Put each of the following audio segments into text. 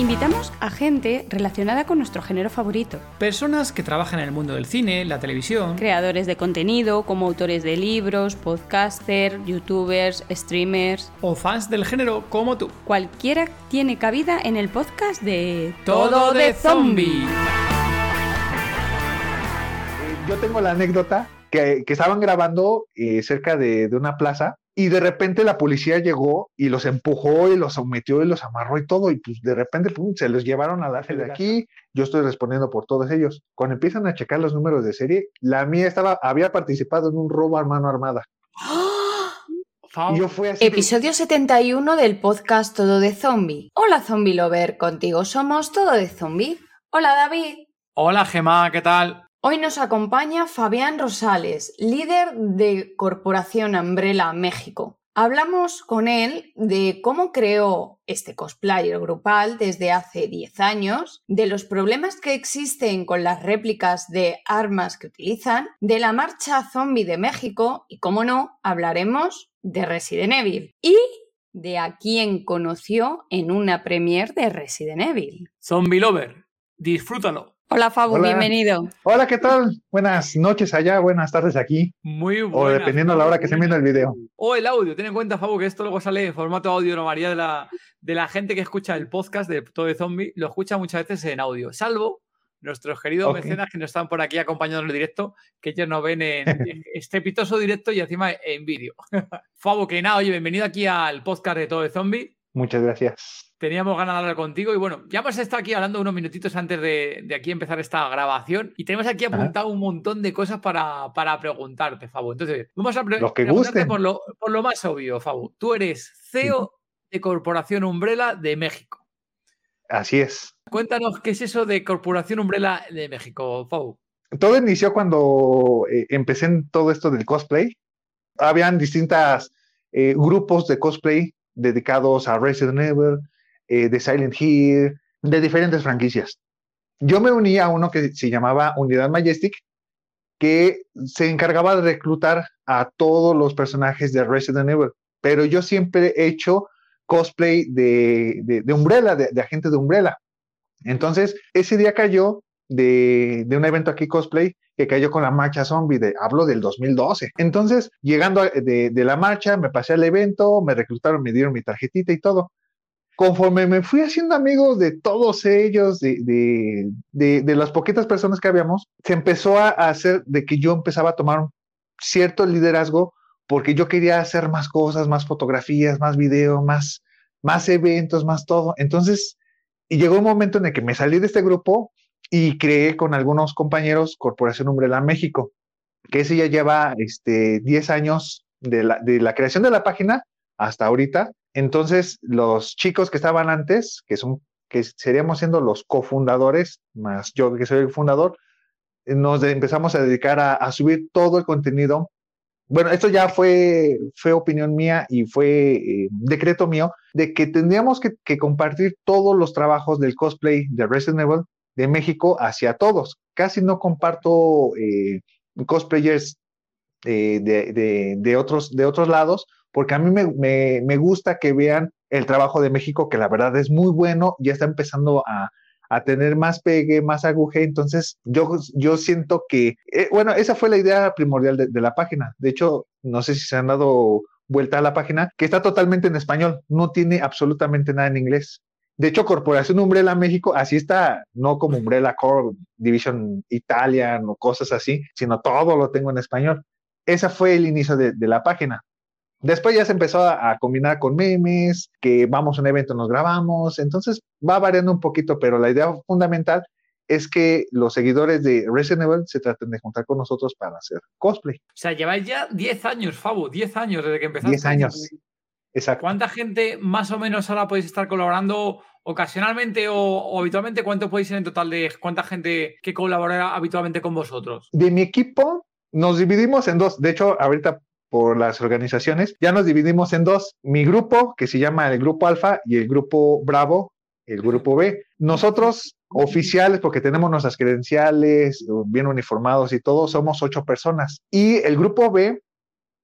Invitamos a gente relacionada con nuestro género favorito. Personas que trabajan en el mundo del cine, la televisión. Creadores de contenido, como autores de libros, podcasters, youtubers, streamers. O fans del género como tú. Cualquiera tiene cabida en el podcast de Todo de Zombie. Yo tengo la anécdota que, que estaban grabando eh, cerca de, de una plaza y de repente la policía llegó y los empujó y los sometió y los amarró y todo, y pues de repente pum, se los llevaron a la de aquí, yo estoy respondiendo por todos ellos. Cuando empiezan a checar los números de serie, la mía estaba, había participado en un robo a mano armada. Yo fui así de- Episodio 71 del podcast Todo de Zombie. Hola Zombie Lover, contigo somos Todo de Zombie. Hola David. Hola Gema, ¿qué tal? Hoy nos acompaña Fabián Rosales, líder de Corporación Umbrella México. Hablamos con él de cómo creó este cosplayer grupal desde hace 10 años, de los problemas que existen con las réplicas de armas que utilizan, de la marcha zombie de México y, como no, hablaremos de Resident Evil y de a quien conoció en una premiere de Resident Evil. Zombie Lover, disfrútalo. Hola Fabu, Hola. bienvenido. Hola, ¿qué tal? Buenas noches allá, buenas tardes aquí, Muy bueno. o dependiendo de la hora que estén viendo el video. O el audio, ten en cuenta, Fabo, que esto luego sale en formato audio, la mayoría de la, de la gente que escucha el podcast de Todo de Zombie lo escucha muchas veces en audio, salvo nuestros queridos mecenas que nos están por aquí acompañando en el directo, que ellos nos ven en estrepitoso directo y encima en vídeo. Fabo, que nada, oye, bienvenido aquí al podcast de Todo de Zombie. Muchas gracias. Teníamos ganas de hablar contigo y bueno, ya hemos estado aquí hablando unos minutitos antes de, de aquí empezar esta grabación y tenemos aquí Ajá. apuntado un montón de cosas para, para preguntarte, Fabo. Entonces, vamos a pre- Los que preguntarte por lo, por lo más obvio, Fabo. Tú eres CEO de Corporación Umbrella de México. Así es. Cuéntanos qué es eso de Corporación Umbrella de México, Fabo. Todo inició cuando eh, empecé en todo esto del cosplay. Habían distintos grupos de cosplay dedicados a Resident Evil, eh, de Silent Hill, de diferentes franquicias. Yo me uní a uno que se llamaba Unidad Majestic, que se encargaba de reclutar a todos los personajes de Resident Evil, pero yo siempre he hecho cosplay de, de, Umbrella, de, de agente de Umbrella. Entonces, ese día cayó de, un evento aquí cosplay que cayó con la marcha zombie, de, hablo del 2012. Entonces, llegando a- de la marcha, me pasé al evento, me reclutaron, me dieron mi tarjetita y todo. Conforme me fui haciendo amigos de todos ellos, de, de, de, las poquitas personas que habíamos, se empezó a, hacer de que yo empezaba a tomar cierto liderazgo porque yo quería hacer más cosas, más fotografías, más video, más, más eventos, más todo. Entonces, y llegó un momento en el que me salí de este grupo y creé con algunos compañeros Corporación Umbrella México, que ese ya lleva este, 10 años de la, de la creación de la página hasta ahorita. Entonces, los chicos que estaban antes, que son que seríamos siendo los cofundadores, más yo que soy el fundador, nos empezamos a dedicar a, subir todo el contenido. Bueno, esto ya fue, fue opinión mía y fue eh, decreto mío de que tendríamos que, compartir todos los trabajos del cosplay de Resident Evil de México hacia todos. Casi no comparto eh, cosplayers eh, de- de otros, de otros lados, porque a mí me, me- me gusta que vean el trabajo de México, que la verdad es muy bueno, ya está empezando a, a tener más pegue, más aguje, entonces yo, yo siento que, eh, bueno, esa fue la idea primordial de, de la página. De hecho, no sé si se han dado vuelta a la página, que está totalmente en español, no tiene absolutamente nada en inglés. De hecho, Corporación Umbrella México, así está, no como Umbrella Corp, Division Italian o cosas así, sino todo lo tengo en español. Ese fue el inicio de, de la página. Después ya se empezó a, a combinar con memes, que vamos a un evento, nos grabamos, entonces va variando un poquito, pero la idea fundamental es que los seguidores de Resident Evil se traten de juntar con nosotros para hacer cosplay. O sea, lleváis ya 10 años, Fabo, 10 años desde que empezaste. 10 años. Exacto. ¿Cuánta gente más o menos ahora podéis estar colaborando ocasionalmente o, o habitualmente? ¿Cuánto podéis ser en total de cuánta gente que colabora habitualmente con vosotros? De mi equipo, nos dividimos en dos. De hecho, ahorita por las organizaciones, ya nos dividimos en dos. Mi grupo, que se llama el Grupo Alfa, y el Grupo Bravo, el Grupo B. Nosotros, oficiales, porque tenemos nuestras credenciales, bien uniformados y todo, somos ocho personas. Y el Grupo B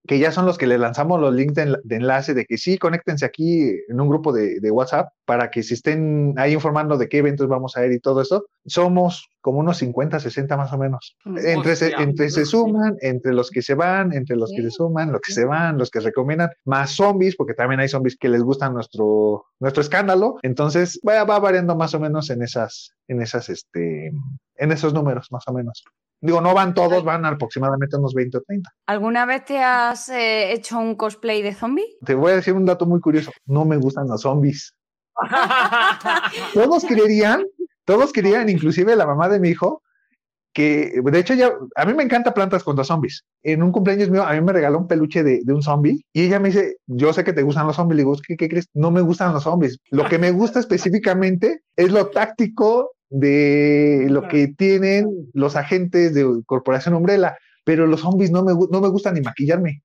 que ya son los que le lanzamos los links de, enlace de que sí, conéctense aquí en un grupo de, WhatsApp para que se estén ahí informando de qué eventos vamos a ir y todo eso. Somos como unos 50, 60 más o menos. Entre, se, entre se suman, entre los que se van, entre los que se suman, los que se van, los que recomiendan, más zombies, porque también hay zombies que les gustan nuestro, nuestro escándalo. Entonces va, va variando más o menos en esas, en esas, este, en esos números más o menos. Digo, no van todos, van aproximadamente unos 20 o 30. ¿Alguna vez te has eh, hecho un cosplay de zombie? Te voy a decir un dato muy curioso. No me gustan los zombies. todos querían, todos querían, inclusive la mamá de mi hijo, que de hecho ya, a mí me encanta plantas contra zombies. En un cumpleaños mío, a mí me regaló un peluche de, un zombie y ella me dice, yo sé que te gustan los zombies. Le digo, ¿qué, ¿qué crees? No me gustan los zombies. Lo que me gusta específicamente es lo táctico de lo que tienen los agentes de Corporación Umbrella, pero los zombies no me, no me gustan ni maquillarme.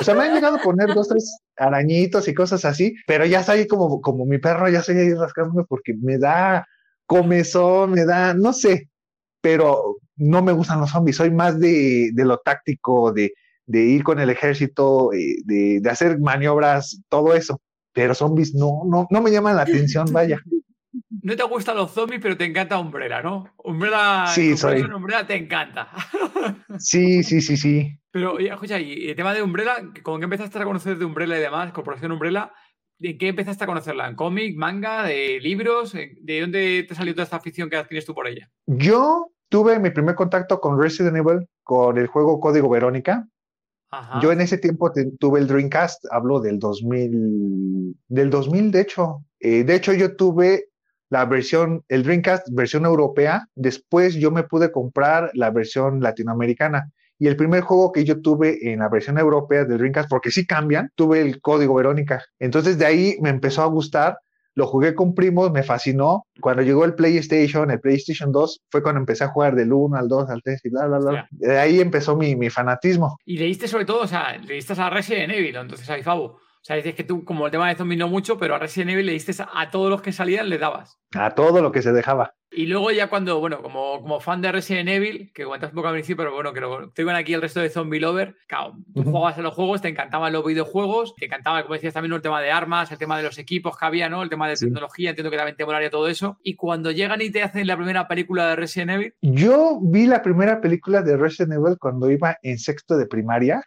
O sea, me han llegado a poner dos, tres arañitos y cosas así, pero ya estoy como, como mi perro, ya estoy ahí rascándome porque me da comezón, me da, no sé, pero no me gustan los zombies, soy más de, de lo táctico, de, de, ir con el ejército, eh, de, de, hacer maniobras, todo eso, pero zombies no, no, no me llaman la atención, vaya no te gustan los zombies, pero te encanta Umbrella, ¿no? Umbrella, sí, soy. Umbrella te encanta. sí, sí, sí, sí. Pero, escucha, y el tema de Umbrella, ¿con qué empezaste a conocer de Umbrella y demás, Corporación Umbrella? ¿De qué empezaste a conocerla? ¿En cómic, manga, de libros? ¿De dónde te salió toda esta afición que tienes tú por ella? Yo tuve mi primer contacto con Resident Evil con el juego Código Verónica. Yo en ese tiempo tuve el Dreamcast, hablo del 2000, del 2000 de hecho. Eh, de hecho, yo tuve la versión, el Dreamcast versión europea, después yo me pude comprar la versión latinoamericana. Y el primer juego que yo tuve en la versión europea del Dreamcast, porque sí cambian, tuve el código Verónica. Entonces de ahí me empezó a gustar, lo jugué con primos, me fascinó. Cuando llegó el PlayStation, el PlayStation 2, fue cuando empecé a jugar del 1 al 2 al 3 y bla, bla, bla. De ahí empezó mi, mi fanatismo. Y leíste sobre todo, o sea, leíste a Resident Evil, entonces a Fabo. O sea, dices que tú, como el tema de zombies no mucho, pero a Resident Evil le diste a todos los que salían, le dabas. A todo lo que se dejaba. Y luego ya cuando, bueno, como, como fan de Resident Evil, que comentas un poco al principio, pero bueno, que lo tengo aquí el resto de Zombie Lover, claro, tú jugabas a los juegos, te encantaban los videojuegos, te encantaba, como decías también, el tema de armas, el tema de los equipos que había, ¿no? El tema de tecnología, entiendo que también te molaría todo eso. Y cuando llegan y te hacen la primera película de Resident Evil. Yo vi la primera película de Resident Evil cuando iba en sexto de primaria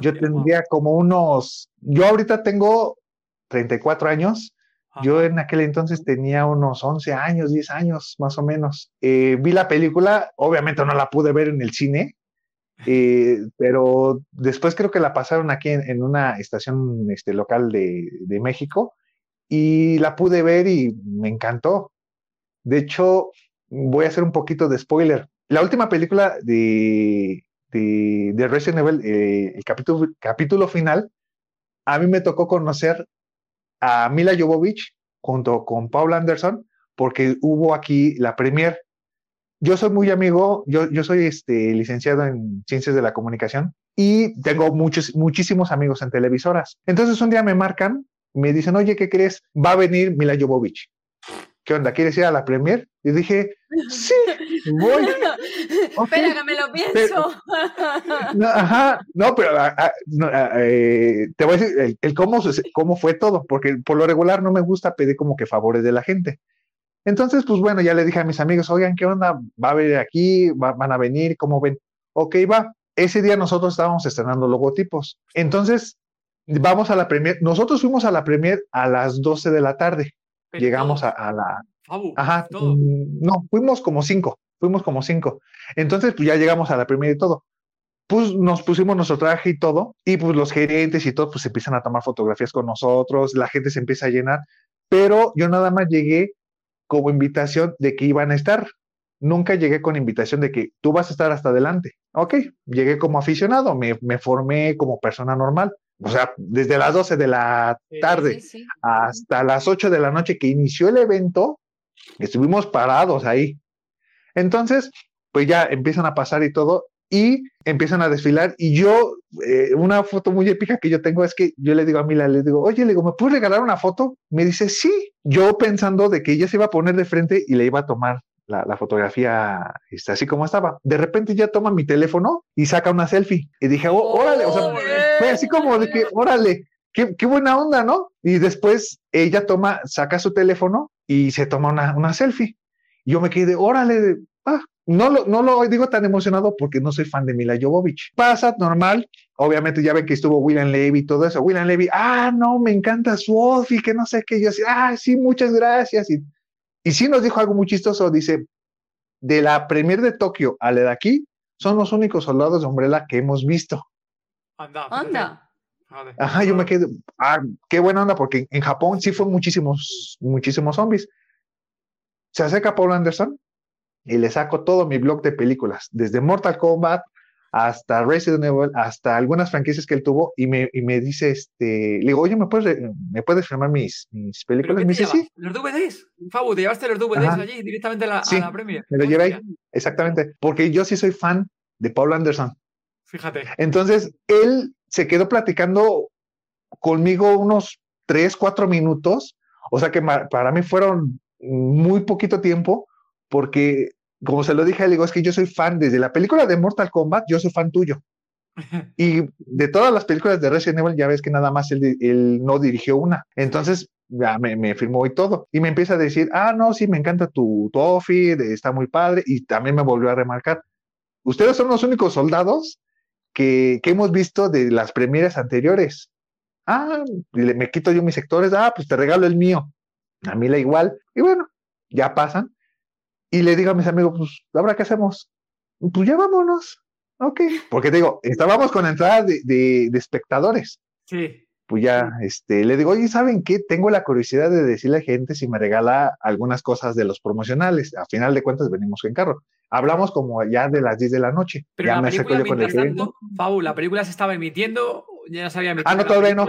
yo tendría como unos, yo ahorita tengo 34 años, yo en aquel entonces tenía unos 11 años, 10 años más o menos. Eh, vi la película, obviamente no la pude ver en el cine, eh, pero después creo que la pasaron aquí en, una estación este, local de, de, México y la pude ver y me encantó. De hecho, voy a hacer un poquito de spoiler. La última película de, de, Resident Evil, eh, el capítulo, capítulo final, a mí me tocó conocer a Mila Jovovich junto con Paul Anderson, porque hubo aquí la premier. Yo soy muy amigo, yo, yo soy este, licenciado en Ciencias de la Comunicación y tengo muchos, muchísimos amigos en televisoras. Entonces un día me marcan, me dicen, oye, ¿qué crees? Va a venir Mila Jovovich. ¿Qué onda? ¿Quieres ir a la premier? Y dije, sí, voy. Espera que me lo pienso. no, ajá, no, pero ah, ah, ah, eh, te voy a decir el, cómo, cómo fue todo, porque por lo regular no me gusta pedir como que favores de la gente. Entonces, pues bueno, ya le dije a mis amigos, oigan, ¿qué onda? ¿Va a venir aquí? ¿Van a venir? ¿Cómo ven? Ok, va. Ese día nosotros estábamos estrenando logotipos. Entonces, vamos a la premier. Nosotros fuimos a la premier a las 12 de la tarde llegamos a, la... Ajá, mm, no, fuimos como cinco, fuimos como cinco. Entonces, pues ya llegamos a la primera y todo. Pues nos pusimos nuestro traje y todo, y pues los gerentes y todo, pues empiezan a tomar fotografías con nosotros, la gente se empieza a llenar, pero yo nada más llegué como invitación de que iban a estar. Nunca llegué con invitación de que tú vas a estar hasta adelante. Ok, llegué como aficionado, me, me formé como persona normal o sea, desde las 12 de la tarde hasta las 8 de la noche que inició el evento, estuvimos parados ahí. Entonces, pues ya empiezan a pasar y todo, y empiezan a desfilar y yo, eh, una foto muy épica que yo tengo es que yo le digo a Mila, le digo, oye, le digo, ¿me puedes regalar una foto? Me dice, sí, yo pensando de que ella se iba a poner de frente y le iba a tomar la, fotografía este, así como estaba. De repente ya toma mi teléfono y saca una selfie. Y dije, oh, órale, o sea, fue así como de que, órale, qué, qué, buena onda, ¿no? Y después ella toma, saca su teléfono y se toma una, una selfie. Y yo me quedé, órale, ah, no lo, no lo digo tan emocionado porque no soy fan de Mila Jovovich. Pasa normal. Obviamente ya ven que estuvo William Levy y todo eso. William Levy, ah, no, me encanta su outfit, que no sé qué. Yo así, ah, sí, muchas gracias. Y, y sí nos dijo algo muy chistoso. Dice, de la premier de Tokio a la de aquí, son los únicos soldados de Umbrella que hemos visto. Anda. Anda. Ajá, yo me quedé, ah, qué buena onda, porque en Japón sí fue muchísimos, muchísimos zombies. Se acerca Paul Anderson y le saco todo mi blog de películas, desde Mortal Kombat hasta Resident Evil, hasta algunas franquicias que él tuvo, y me, y me dice, este, le digo, oye, ¿me puedes, ¿me puedes filmar mis, mis películas? Me dice, sí. ¿Los DVDs? Fabu, ¿te llevaste los DVDs allí directamente a la, sí, a la premia? me lo llevé ahí, exactamente, porque yo sí soy fan de Paul Anderson. Fíjate. Entonces, él se quedó platicando conmigo unos tres, cuatro minutos, o sea que para mí fueron muy poquito tiempo, porque como se lo dije, le digo, es que yo soy fan desde la película de Mortal Kombat, yo soy fan tuyo. y de todas las películas de Resident Evil, ya ves que nada más él, no dirigió una. Entonces, ya me, firmó y todo. Y me empieza a decir, ah, no, sí, me encanta tu, tu outfit, está muy padre. Y también me volvió a remarcar, ustedes son los únicos soldados que, que hemos visto de las premieres anteriores. Ah, me quito yo mis sectores, ah, pues te regalo el mío. A mí la igual. Y bueno, ya pasan y le digo a mis amigos, pues, ¿ahora qué hacemos? Pues ya vámonos. Ok. Porque te digo, estábamos con entrada de, de, espectadores. Sí. Pues ya, este, le digo, oye, ¿saben qué? Tengo la curiosidad de decirle a la gente si me regala algunas cosas de los promocionales. A final de cuentas, venimos en carro. Hablamos como ya de las 10 de la noche. Pero ya la película, yo con el tanto, Fabu, ¿la película se estaba emitiendo? ¿Ya se había emitido? Ah, no, todavía no.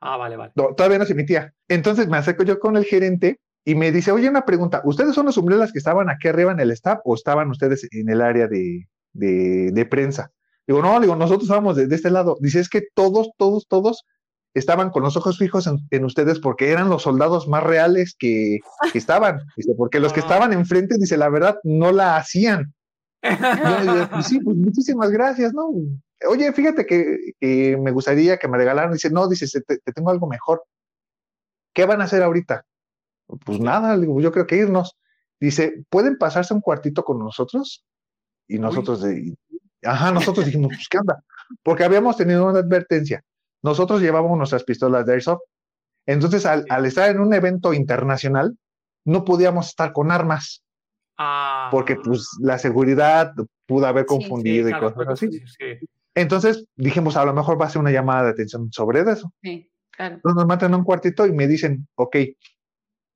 Ah, vale, vale. todavía no se emitía. Entonces me acerco yo con el gerente y me dice, oye, una pregunta, ¿ustedes son los umbrelas que estaban aquí arriba en el staff o estaban ustedes en el área de, de, prensa? Digo, no, digo, nosotros estábamos de, este lado. Dice, es que todos, todos, todos estaban con los ojos fijos en, ustedes porque eran los soldados más reales que, que estaban. Dice, porque los que ah. estaban enfrente, dice, la verdad, no la hacían. Pues sí, pues muchísimas gracias, ¿no? Oye, fíjate que, me gustaría que me regalaran. Dice, no, dice, te, te tengo algo mejor. ¿Qué van a hacer ahorita? Pues nada, yo creo que irnos. Dice, ¿pueden pasarse un cuartito con nosotros? Y nosotros, de, ajá, nosotros dijimos, pues qué onda, porque habíamos tenido una advertencia. Nosotros llevábamos nuestras pistolas de airsoft. Entonces, al, estar en un evento internacional, no podíamos estar con armas. Ah. Porque pues la seguridad pudo haber confundido y cosas así. Entonces dijimos, a lo mejor va a ser una llamada de atención sobre eso. Sí, claro. Entonces nos matan a un cuartito y me dicen, ok,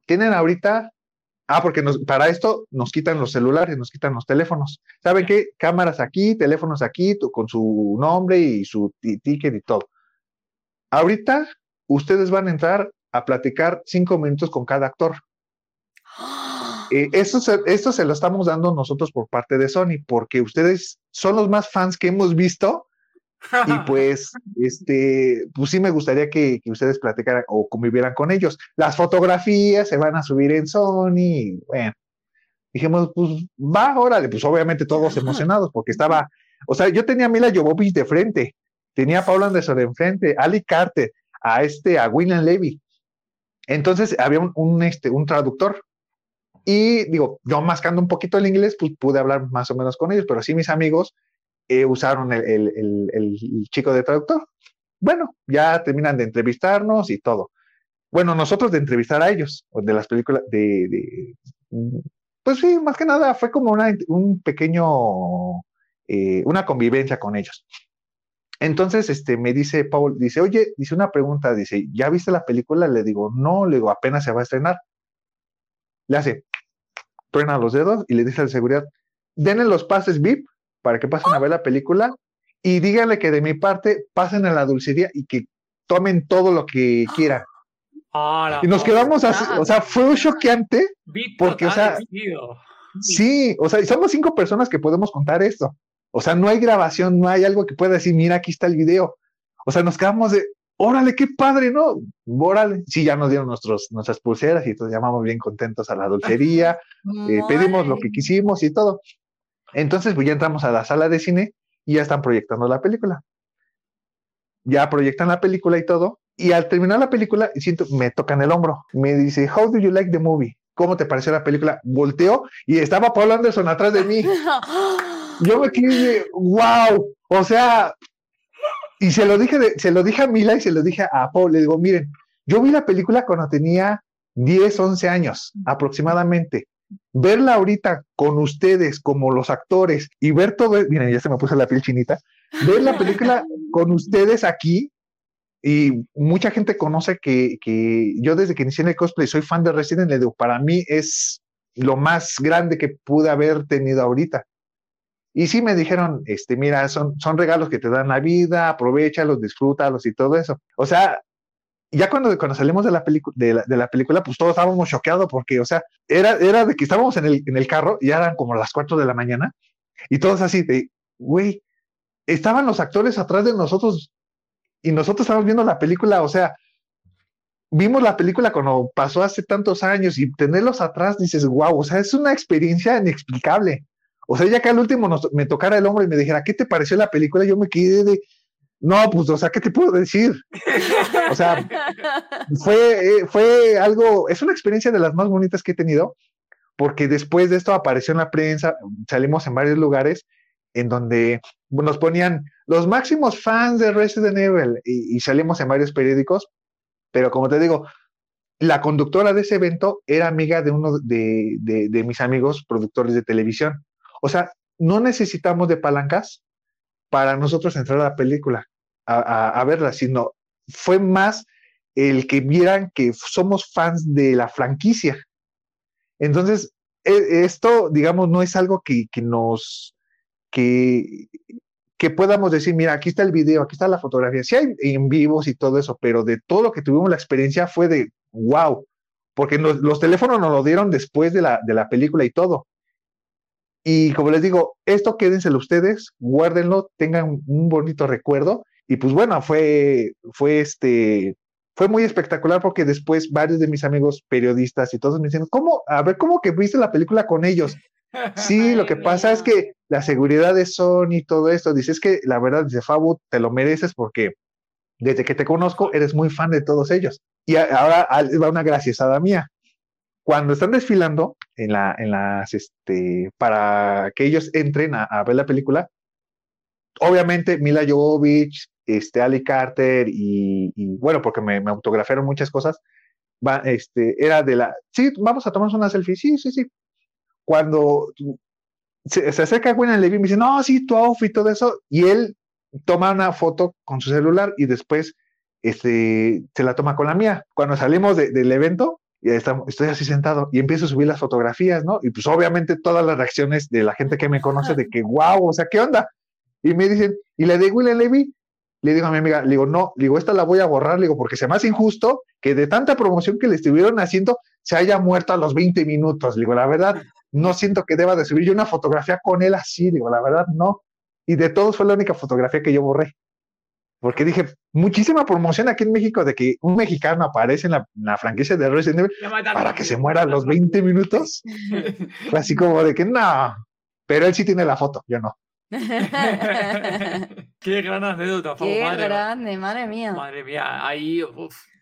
tienen ahorita, ah, porque para esto nos quitan los celulares, nos quitan los teléfonos. ¿Saben qué? Cámaras aquí, teléfonos aquí, con su nombre y su ticket y todo. Ahorita ustedes van a entrar a platicar cinco minutos con cada actor. Eh, esto, esto se lo estamos dando nosotros por parte de Sony, porque ustedes son los más fans que hemos visto y pues, este, pues sí me gustaría que, ustedes platicaran o convivieran con ellos. Las fotografías se van a subir en Sony, bueno, dijimos, pues va, órale, pues obviamente todos emocionados, porque estaba, o sea, yo tenía a Mila Jovovich de frente, tenía a Paul Anderson de enfrente, Ali Carter, a este, a William Levy. Entonces había un, este, un traductor. Y digo, yo mascando un poquito el inglés, pues pude hablar más o menos con ellos, pero sí mis amigos eh, usaron el, chico de traductor. Bueno, ya terminan de entrevistarnos y todo. Bueno, nosotros de entrevistar a ellos, de las películas, de, pues sí, más que nada fue como una, un pequeño, eh, una convivencia con ellos. Entonces, este, me dice Paul, dice, oye, dice una pregunta, dice, ¿ya viste la película? Le digo, no, le digo, apenas se va a estrenar. Le hace, truena los dedos y le dice al seguridad, denle los pases VIP para que pasen a ver la película y díganle que de mi parte pasen a la dulcería y que tomen todo lo que quieran. y nos quedamos así, o sea, fue choqueante porque, o sea, sí, o sea, somos cinco personas que podemos contar esto. O sea, no hay grabación, no hay algo que pueda decir, mira, aquí está el video. O sea, nos quedamos de, órale, qué padre, ¿no? Órale. Sí, ya nos dieron nuestros, nuestras pulseras y entonces llamamos bien contentos a la dulcería, eh, pedimos lo que quisimos y todo. Entonces, pues ya entramos a la sala de cine y ya están proyectando la película. Ya proyectan la película y todo. Y al terminar la película, siento, me tocan el hombro. Me dice, How do you like the movie? ¿Cómo te pareció la película? Volteo y estaba Paul Anderson atrás de mí. Yo me quedé, wow. O sea, y se lo dije, se lo dije a Mila y se lo dije a Paul. Le digo, miren, yo vi la película cuando tenía 10, 11 años aproximadamente verla ahorita con ustedes como los actores y ver todo, miren, ya se me puso la piel chinita, ver la película con ustedes aquí y mucha gente conoce que, que, yo desde que inicié en el cosplay soy fan de Resident Evil, para mí es lo más grande que pude haber tenido ahorita. Y sí me dijeron, este, mira, son, son regalos que te dan la vida, aprovechalos, disfrútalos y todo eso. O sea, ya cuando, cuando salimos de la, de la, de, la película, pues todos estábamos choqueados porque, o sea, era, era de que estábamos en el, en el carro y eran como las 4 de la mañana y todos así de, güey, estaban los actores atrás de nosotros y nosotros estábamos viendo la película, o sea, vimos la película cuando pasó hace tantos años y tenerlos atrás dices, wow, o sea, es una experiencia inexplicable. O sea, ya que al último me tocara el hombro y me dijera, ¿qué te pareció la película? Yo me quedé de, no, pues, o sea, ¿qué te puedo decir? O sea, fue, eh, fue algo, es una experiencia de las más bonitas que he tenido, porque después de esto apareció en la prensa, salimos en varios lugares en donde nos ponían los máximos fans de Resident Evil y, salimos en varios periódicos, pero como te digo, la conductora de ese evento era amiga de uno de, de mis amigos productores de televisión. O sea, no necesitamos de palancas para nosotros entrar a la película, a, verla, sino fue más el que vieran que somos fans de la franquicia. Entonces, e, esto, digamos, no es algo que, nos, que, que podamos decir, mira, aquí está el video, aquí está la fotografía. Sí hay en vivos y todo eso, pero de todo lo que tuvimos la experiencia fue de wow, porque los teléfonos nos lo dieron después de la, de la película y todo. Y como les digo, esto quédenselo ustedes, guárdenlo, tengan un bonito recuerdo. Y pues bueno, fue, fue este, fue muy espectacular porque después varios de mis amigos periodistas y todos me dicen, ¿cómo? A ver, ¿cómo que viste la película con ellos? Sí, lo que pasa es que la seguridad de Sony y todo esto, dices que la verdad, dice Fabu, te lo mereces porque desde que te conozco eres muy fan de todos ellos. Y ahora va una graciasada mía cuando están desfilando en, la, en las, este, para que ellos entren a, ver la película, obviamente Mila Jovovich, este, Ali Carter y, bueno, porque me, me, autografiaron muchas cosas, va, este, era de la, sí, vamos a tomarnos una selfie, sí, sí, sí. Cuando se, acerca Gwen Levy y me dice, no, sí, tu outfit y todo eso, y él toma una foto con su celular y después este, se la toma con la mía. Cuando salimos del evento, y estoy así sentado y empiezo a subir las fotografías, ¿no? Y pues obviamente todas las reacciones de la gente que me conoce de que, wow, o sea, ¿qué onda? Y me dicen, ¿y la de William Levy? Le digo a mi amiga, le digo, no, digo, esta la voy a borrar, digo, porque se me hace injusto que de tanta promoción que le estuvieron haciendo se haya muerto a los 20 minutos. Digo, la verdad, no siento que deba de subir yo una fotografía con él así, digo, la verdad, no. Y de todos fue la única fotografía que yo borré porque dije, muchísima promoción aquí en México de que un mexicano aparece en la, franquicia de Resident Evil para que se muera a los 20 minutos. Fue así como de que no, pero él sí tiene la foto, yo no. Qué gran anécdota, Qué grande, madre mía. Madre mía, ahí,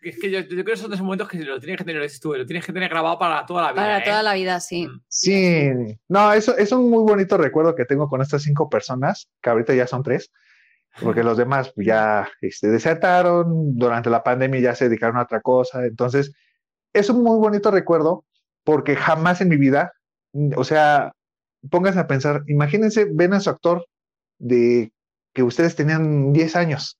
es que yo, creo que son esos momentos que lo tienes que tener, lo tienes que tener grabado para toda la vida. Para ¿eh? toda la vida, sí. Mm. Sí, no, eso es un muy bonito recuerdo que tengo con estas cinco personas, que ahorita ya son tres porque los demás ya este, desertaron, durante la pandemia ya se dedicaron a otra cosa, entonces es un muy bonito recuerdo porque jamás en mi vida, o sea, pónganse a pensar, imagínense, ven a su actor de que ustedes tenían 10 años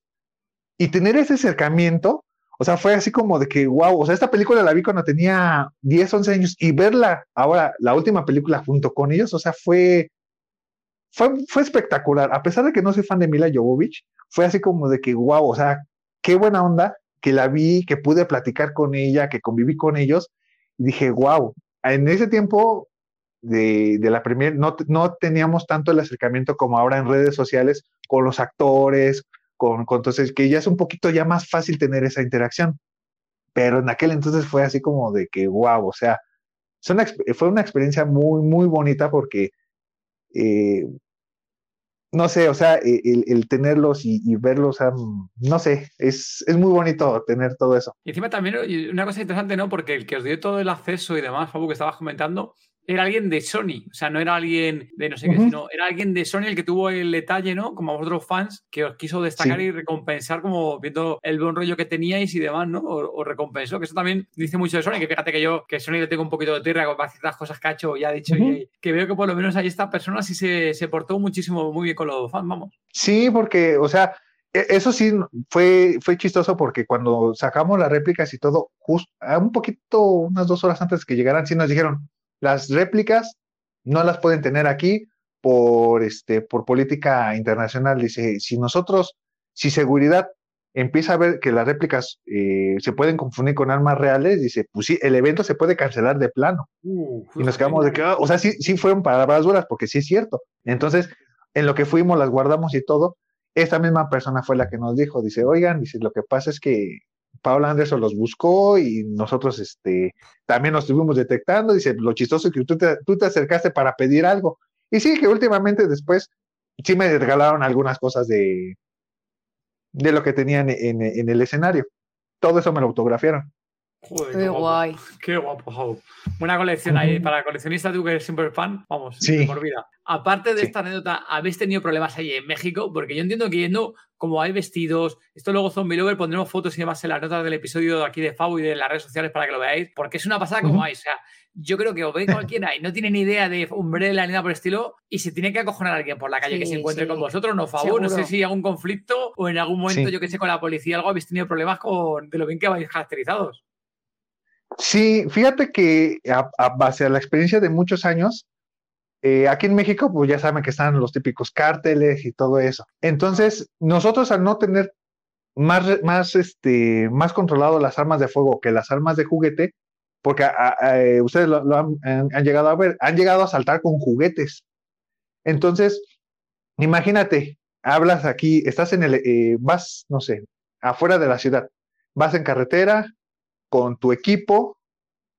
y tener ese acercamiento, o sea, fue así como de que, wow, o sea, esta película la vi cuando tenía 10, 11 años y verla ahora, la última película junto con ellos, o sea, fue, fue, espectacular. A pesar de que no soy fan de Mila Jovovich, fue así como de que, wow, o sea, qué buena onda que la vi, que pude platicar con ella, que conviví con ellos. Dije, wow, en ese tiempo de, la premier, no, no teníamos tanto el acercamiento como ahora en redes sociales con los actores, con, con, entonces que ya es un poquito ya más fácil tener esa interacción. Pero en aquel entonces fue así como de que, wow, o sea, fue una experiencia muy, muy bonita porque, eh, no sé, o sea, e, el, tenerlos y, verlos, no sé, es, es, muy bonito tener todo eso. Y encima también una cosa interesante, ¿no? Porque el que os dio todo el acceso y demás, Fabu, que estabas comentando, era alguien de Sony, o sea, no era alguien de no sé qué, sino era alguien de Sony el que tuvo el detalle, ¿no? Como a vosotros fans, que os quiso destacar y recompensar como viendo el buen rollo que teníais y demás, ¿no? O, recompensó, que eso también dice mucho de Sony, que fíjate que yo, que Sony le tengo un poquito de tierra con ciertas cosas que ha hecho y ha dicho, y, que veo que por lo menos ahí esta persona sí se, se portó muchísimo, muy bien con los fans, vamos. Sí, porque, o sea, e, eso sí fue, fue chistoso porque cuando sacamos las réplicas y todo, justo un poquito, unas dos horas antes que llegaran, sí nos dijeron, las réplicas no las pueden tener aquí por, este, por política internacional. Dice, si nosotros, si seguridad empieza a ver que las réplicas eh, se pueden confundir con armas reales, dice, pues sí, el evento se puede cancelar de plano. y nos quedamos de que, ah, o sea, sí, sí fueron palabras duras, porque sí es cierto. Entonces, en lo que fuimos, las guardamos y todo. Esta misma persona fue la que nos dijo, dice, oigan, dice, lo que pasa es que Paula Anderson los buscó y nosotros este, también nos estuvimos detectando. Dice, lo chistoso es que tú te, tú te acercaste para pedir algo. Y sí, que últimamente después sí me regalaron algunas cosas de, de lo que tenían en, en el escenario. Todo eso me lo autografiaron. Joder, qué, guay. Qué guapo, Buena colección ahí. Para coleccionista, tú que eres siempre fan, vamos, por vida. Aparte de esta anécdota, ¿habéis tenido problemas ahí en México? Porque yo entiendo que yendo como hay vestidos, esto luego Zombie Lover pondremos fotos y demás en las notas del episodio de aquí de Fabo y de las redes sociales para que lo veáis, porque es una pasada como hay. O sea, yo creo que os ve cualquiera y no tiene ni idea de Umbrella ni nada por el estilo y se tiene que acojonar a alguien por la calle que se encuentre con vosotros, no favor, no sé si hay algún conflicto o en algún momento, yo que sé, con la policía algo habéis tenido problemas con de lo bien que vais caracterizados. Sí, fíjate que a, base a la experiencia de muchos años, eh, aquí en México, pues ya saben que están los típicos cárteles y todo eso. Entonces, nosotros al no tener más, más, este, más controlado las armas de fuego que las armas de juguete, porque eh, ustedes lo, han, llegado a ver, han llegado a saltar con juguetes. Entonces, imagínate, hablas aquí, estás en el, eh, vas, no sé, afuera de la ciudad, vas en carretera, con tu equipo,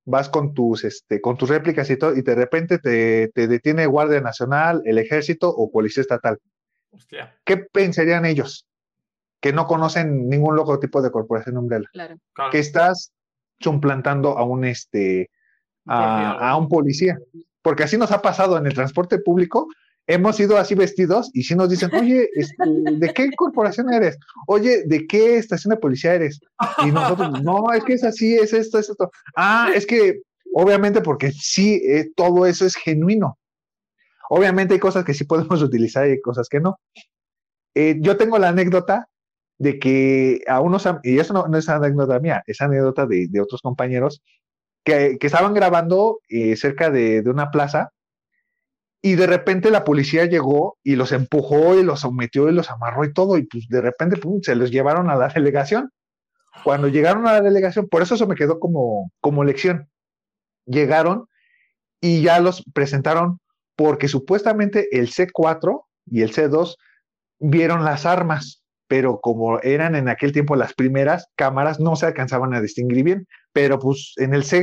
vas con tus, este, con tus réplicas y todo, y de repente te, detiene Guardia Nacional, el Ejército o Policía Estatal. ¿Qué pensarían ellos? Que no conocen ningún logotipo de Corporación Umbrella. Que estás suplantando a un, este, a, a un policía. Porque así nos ha pasado en el transporte público hemos ido así vestidos y si nos dicen, oye, este, ¿de qué corporación eres? Oye, ¿de qué estación de policía eres? Y nosotros, no, es que es así, es esto, es esto. Ah, es que obviamente porque sí, eh, todo eso es genuino. Obviamente hay cosas que sí podemos utilizar y hay cosas que no. Eh, yo tengo la anécdota de que a unos, y eso no, es anécdota mía, es anécdota de, otros compañeros que, estaban grabando eh, cerca de, de una plaza y de repente la policía llegó y los empujó y los sometió y los amarró y todo, y pues de repente se los llevaron a la delegación. Cuando llegaron a la delegación, por eso eso me quedó como, como lección. Llegaron y ya los presentaron porque supuestamente el C4 y el C2 vieron las armas, pero como eran en aquel tiempo las primeras cámaras, no se alcanzaban a distinguir bien. Pero pues en el, C,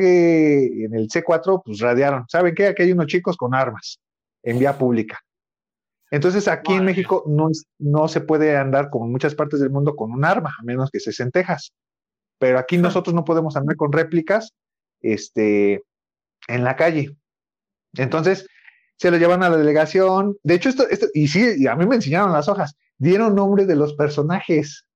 en el C4, pues radiaron. ¿Saben qué? Aquí hay unos chicos con armas en vía pública. Entonces aquí en México no, no se puede andar como en muchas partes del mundo con un arma, a menos que se en Texas. Pero aquí nosotros no podemos andar con réplicas este, en la calle. Entonces se lo llevan a la delegación. De hecho, esto, esto y sí, a mí me enseñaron las hojas, dieron nombre de los personajes.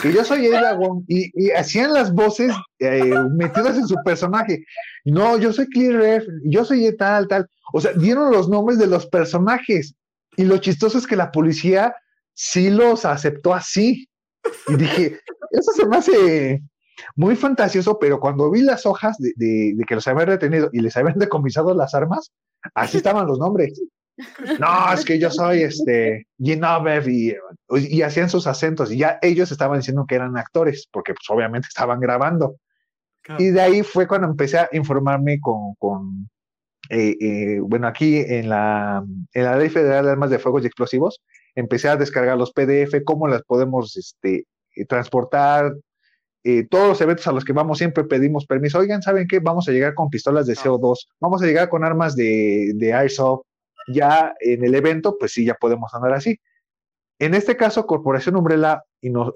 Que yo soy Aragorn y, y, hacían las voces eh, metidas en su personaje. No, yo soy Clear yo soy tal, tal. O sea, dieron los nombres de los personajes. Y lo chistoso es que la policía sí los aceptó así. Y dije, eso se me hace muy fantasioso, pero cuando vi las hojas de, que los habían retenido y les habían decomisado las armas, así estaban los nombres. No, es que yo soy este Ginovev y, y hacían sus acentos y ya ellos estaban diciendo que eran actores, porque pues obviamente estaban grabando. Y de ahí fue cuando empecé a informarme con, eh, eh, bueno, aquí en la, en la Ley Federal de Armas de Fuegos y Explosivos, empecé a descargar los PDF, cómo las podemos este, eh, transportar. todos los eventos a los que vamos siempre pedimos permiso. Oigan, ¿saben qué? Vamos a llegar con pistolas de CO2, vamos a llegar con armas de, de Airsoft. Ya en el evento, pues sí, ya podemos andar así. En este caso, Corporación Umbrella, y no,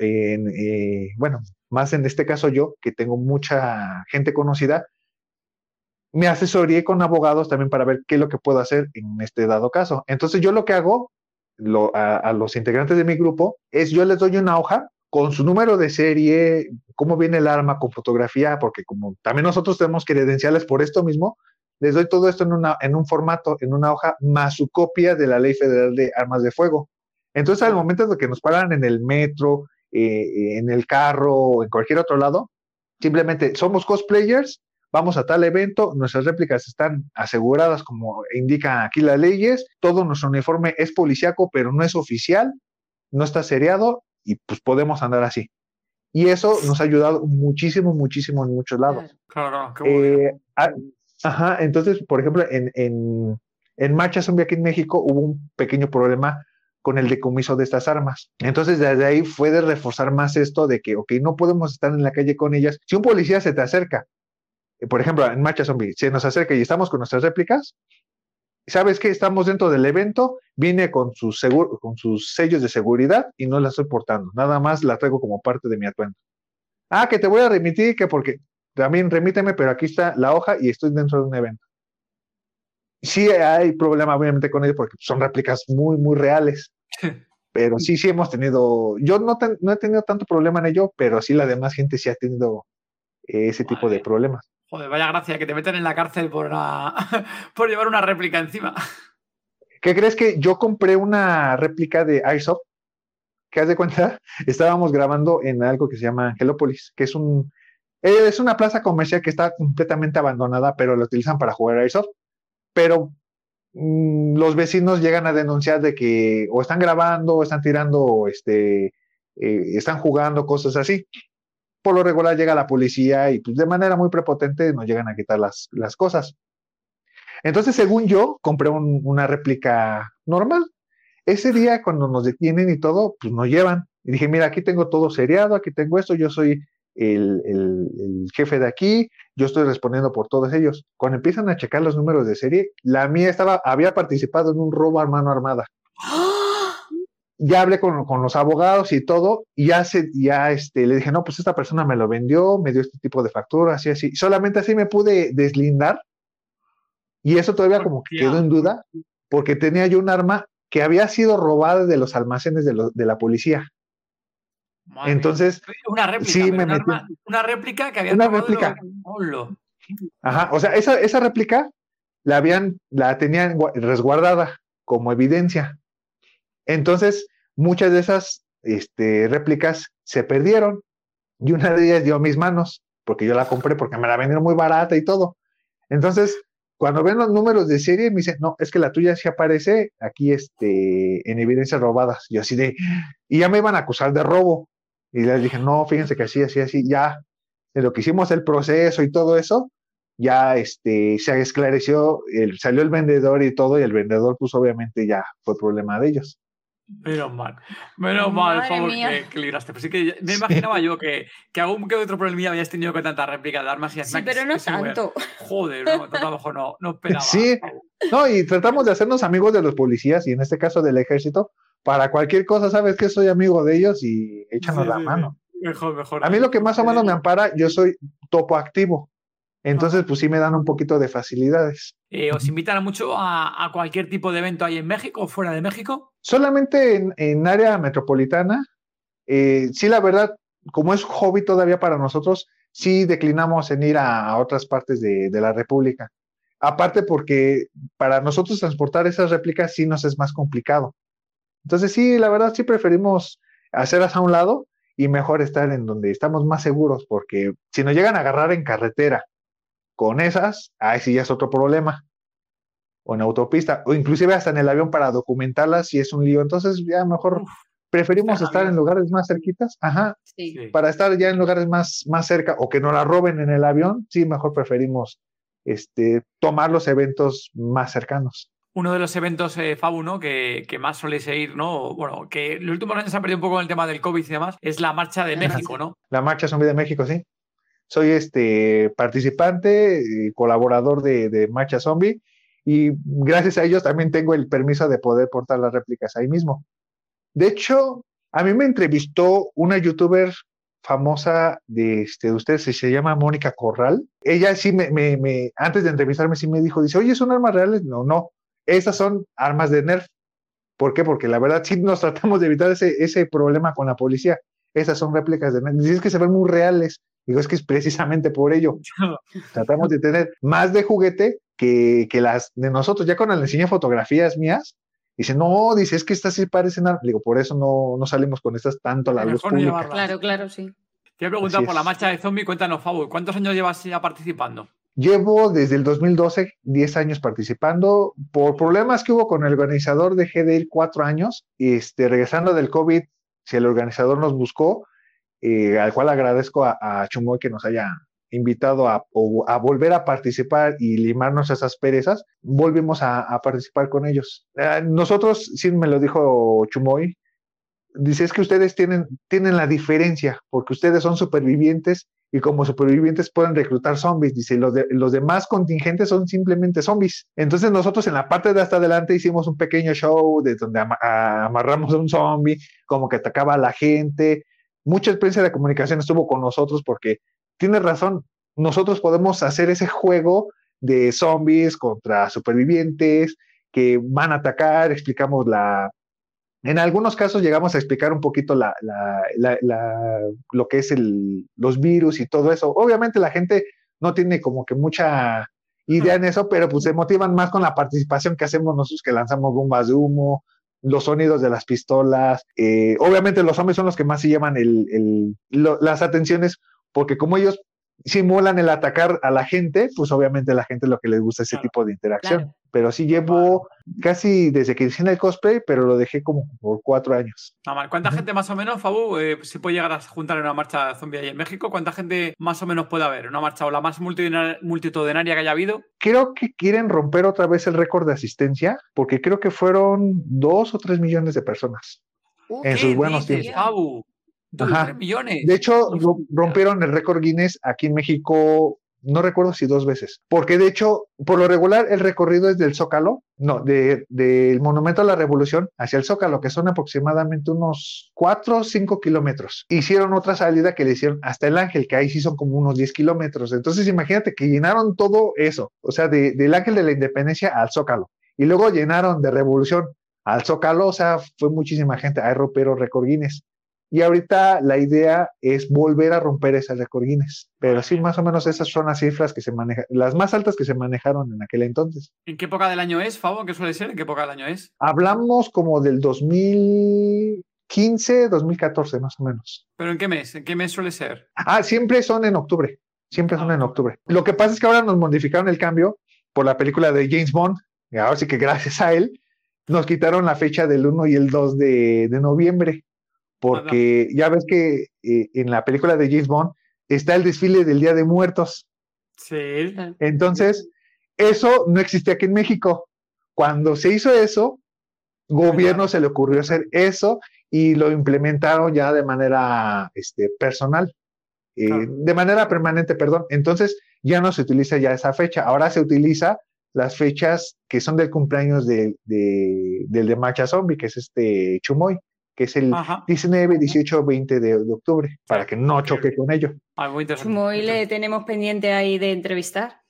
bueno, más en este caso yo, que tengo mucha gente conocida, me asesoré con abogados también para ver qué es lo que puedo hacer en este dado caso. Entonces yo lo que hago a, los integrantes de mi grupo es yo les doy una hoja con su número de serie, cómo viene el arma, con fotografía, porque como también nosotros tenemos credenciales por esto mismo, les doy todo esto en, una, en un formato, en una hoja, más su copia de la Ley Federal de Armas de Fuego. Entonces, al momento de que nos paran en el metro, eh, en el carro o en cualquier otro lado, simplemente somos cosplayers, vamos a tal evento, nuestras réplicas están aseguradas como indican aquí las leyes, todo nuestro uniforme es policíaco, pero no es oficial, no está seriado y pues podemos andar así. Y eso nos ha ayudado muchísimo, muchísimo en muchos lados. Claro, qué eh, ajá, entonces, por ejemplo, en, en, en Marcha Zombie aquí en México hubo un pequeño problema con el decomiso de estas armas. Entonces, desde ahí fue de reforzar más esto de que, ok, no podemos estar en la calle con ellas. Si un policía se te acerca eh, por ejemplo, en Marcha Zombie, se nos acerca y estamos con nuestras réplicas, ¿sabes qué? Estamos dentro del evento, viene con sus, con sus sellos de seguridad y no la estoy portando, nada más la traigo como parte de mi atuendo. Ah, que te voy a remitir, que porque también remíteme, pero aquí está la hoja y estoy dentro de un evento. Sí hay problema obviamente con ello porque son réplicas muy, muy reales. pero sí, sí hemos tenido, yo no, no he tenido tanto problema en ello, pero sí la demás gente sí ha tenido ese tipo de problemas. Joder, vaya gracia que te meten en la cárcel por, por llevar una réplica encima. ¿Qué crees que yo compré una réplica de ISOP? ¿Qué haz de cuenta? Estábamos grabando en algo que se llama Angelopolis, que es un eh, es una plaza comercial que está completamente abandonada, pero la utilizan para jugar ISOP. Pero mm, los vecinos llegan a denunciar de que o están grabando, o están tirando, este, eh, están jugando, cosas así por lo regular llega la policía y pues, de manera muy prepotente nos llegan a quitar las, las cosas. Entonces, según yo, compré una réplica normal. Ese día, cuando nos detienen y todo, pues nos llevan. Y dije, mira, aquí tengo todo seriado, aquí tengo esto, yo soy el, el, jefe de aquí, yo estoy respondiendo por todos ellos. Cuando empiezan a checar los números de serie, la mía estaba, había participado en un robo a mano armada. ¡Ah! ya hablé con, los abogados y todo, y ya, se, ya este, le dije, no, pues esta persona me lo vendió, me dio este tipo de factura, así, así. Solamente así me pude deslindar, y eso todavía como que quedó en duda, porque tenía yo un arma que había sido robada de los almacenes de, de la policía. Entonces, una réplica, sí, me una, una, réplica que había una réplica. Ajá, o sea, esa, esa réplica la habían, la tenían resguardada como evidencia. Entonces, muchas de esas este, réplicas se perdieron y una de ellas dio mis manos, porque yo la compré porque me la vendieron muy barata y todo. Entonces, cuando ven los números de serie, me dicen, no, es que la tuya sí aparece aquí este, en evidencias robadas. Yo así de, y ya me iban a acusar de robo. Y les dije, no, fíjense que así, así, así, ya, de lo que hicimos el proceso y todo eso, ya este, se esclareció, salió el vendedor y todo, y el vendedor, pues obviamente ya fue problema de ellos. Menos mal, menos mal, por favor, que, libraste. Pero sí que me imaginaba yo que, que algún que otro problema habías tenido con tanta réplica de armas y Sí, pero no tanto. Joder, no, a lo mejor no, no esperaba. Sí, no, y tratamos de hacernos amigos de los policías y en este caso del ejército. Para cualquier cosa, sabes que soy amigo de ellos y échanos la mano. Mejor, mejor. A mí lo que más o menos me ampara, yo soy topo activo. Entonces, pues sí me dan un poquito de facilidades. Eh, ¿Os invitan mucho a, cualquier tipo de evento ahí en México o fuera de México? Solamente en, área metropolitana. Eh, sí, la verdad, como es hobby todavía para nosotros, sí declinamos en ir a, otras partes de, la República. Aparte porque para nosotros transportar esas réplicas sí nos es más complicado. Entonces sí, la verdad sí preferimos hacerlas a un lado y mejor estar en donde estamos más seguros, porque si nos llegan a agarrar en carretera con esas, ahí sí ya es otro problema. O en autopista, o inclusive hasta en el avión para documentarlas si es un lío. Entonces, ya mejor preferimos estar en lugares más cerquitas, ajá, para estar ya en lugares más, más cerca o que no la roben en el avión, sí, mejor preferimos este, tomar los eventos más cercanos. Uno de los eventos, eh, Fabu, ¿no? Que, que, más suele seguir, ¿no? Bueno, que los últimos años se ha perdido un poco con el tema del COVID y demás, es la Marcha de México, ¿no? La Marcha Zombie de México, sí. Soy este participante colaborador de, de Marcha Zombie y gracias a ellos también tengo el permiso de poder portar las réplicas ahí mismo. De hecho, a mí me entrevistó una youtuber famosa de, este, de ustedes, se llama Mónica Corral. Ella sí me, me, me, antes de entrevistarme, sí me dijo, dice, oye, ¿son armas reales? No, no, esas son armas de Nerf. ¿Por qué? Porque la verdad sí nos tratamos de evitar ese, ese problema con la policía. Esas son réplicas de Nerf. Dices que se ven muy reales. Digo, es que es precisamente por ello. Tratamos de tener más de juguete que, que las de nosotros. Ya cuando le enseñé fotografías mías, Dice, no, dice, es que estas sí parecen armas. Digo, por eso no, no salimos con estas tanto a la luz pública. Claro, claro, sí. Te he preguntado por la marcha de zombie, cuéntanos, Fabu, ¿cuántos años llevas ya participando? Llevo desde el 2012 10 años participando. Por problemas que hubo con el organizador, dejé de ir cuatro años. Este, regresando del COVID, si el organizador nos buscó, eh, al cual agradezco a, a Chumoy que nos haya invitado a, a, volver a participar y limarnos esas perezas, volvimos a, a participar con ellos. Eh, nosotros, sí me lo dijo Chumoy, dice es que ustedes tienen, tienen la diferencia, porque ustedes son supervivientes y como supervivientes pueden reclutar zombies. Dice, los, de, los demás contingentes son simplemente zombies. Entonces nosotros en la parte de hasta adelante hicimos un pequeño show de donde am amarramos a un zombie, como que atacaba a la gente. Mucha experiencia de comunicación estuvo con nosotros porque tienes razón, nosotros podemos hacer ese juego de zombies contra supervivientes que van a atacar, explicamos la... En algunos casos llegamos a explicar un poquito la, la, la, la lo que es el, los virus y todo eso. Obviamente la gente no tiene como que mucha idea en eso, pero pues se motivan más con la participación que hacemos nosotros, que lanzamos bombas de humo, los sonidos de las pistolas. Eh, obviamente los zombies son los que más se llaman el, el, lo, las atenciones porque como ellos simulan el atacar a la gente, pues obviamente a la gente lo que les gusta ese claro, tipo de interacción. Claro. Pero sí llevo casi desde que hice el cosplay, pero lo dejé como por cuatro años. ¿Cuánta gente más o menos, Fabu, eh, se puede llegar a juntar en una marcha zombie ahí en México? ¿Cuánta gente más o menos puede haber? ¿Una marcha o la más multitudinaria que haya habido? Creo que quieren romper otra vez el récord de asistencia, porque creo que fueron dos o tres millones de personas uh, en sus buenos dices, tiempos. Fabu? Ajá. millones. De hecho, rompieron el récord Guinness aquí en México, no recuerdo si dos veces, porque de hecho, por lo regular, el recorrido es del Zócalo, no, del de, Monumento a la Revolución hacia el Zócalo, que son aproximadamente unos 4 o 5 kilómetros. Hicieron otra salida que le hicieron hasta el Ángel, que ahí sí son como unos 10 kilómetros. Entonces, imagínate que llenaron todo eso, o sea, de, del Ángel de la Independencia al Zócalo, y luego llenaron de Revolución al Zócalo, o sea, fue muchísima gente, ahí rompieron récord Guinness. Y ahorita la idea es volver a romper esas récord Guinness. Pero sí, más o menos esas son las cifras que se manejan, las más altas que se manejaron en aquel entonces. ¿En qué época del año es, Fabo? ¿Qué suele ser? ¿En qué época del año es? Hablamos como del 2015, 2014, más o menos. ¿Pero en qué mes? ¿En qué mes suele ser? Ah, siempre son en octubre. Siempre son ah, en octubre. Lo que pasa es que ahora nos modificaron el cambio por la película de James Bond. Y ahora sí que gracias a él nos quitaron la fecha del 1 y el 2 de, de noviembre porque ya ves que eh, en la película de James Bond está el desfile del Día de Muertos. Sí. Entonces, eso no existía aquí en México. Cuando se hizo eso, gobierno se le ocurrió hacer eso y lo implementaron ya de manera este, personal, eh, claro. de manera permanente, perdón. Entonces, ya no se utiliza ya esa fecha, ahora se utiliza las fechas que son del cumpleaños de, de, del de Marcha Zombie, que es este Chumoy que es el Ajá. 19, 18, 20 de, de, octubre, para que no choque con ello. Ah, muy interesante. Muy le tenemos pendiente ahí de entrevistar.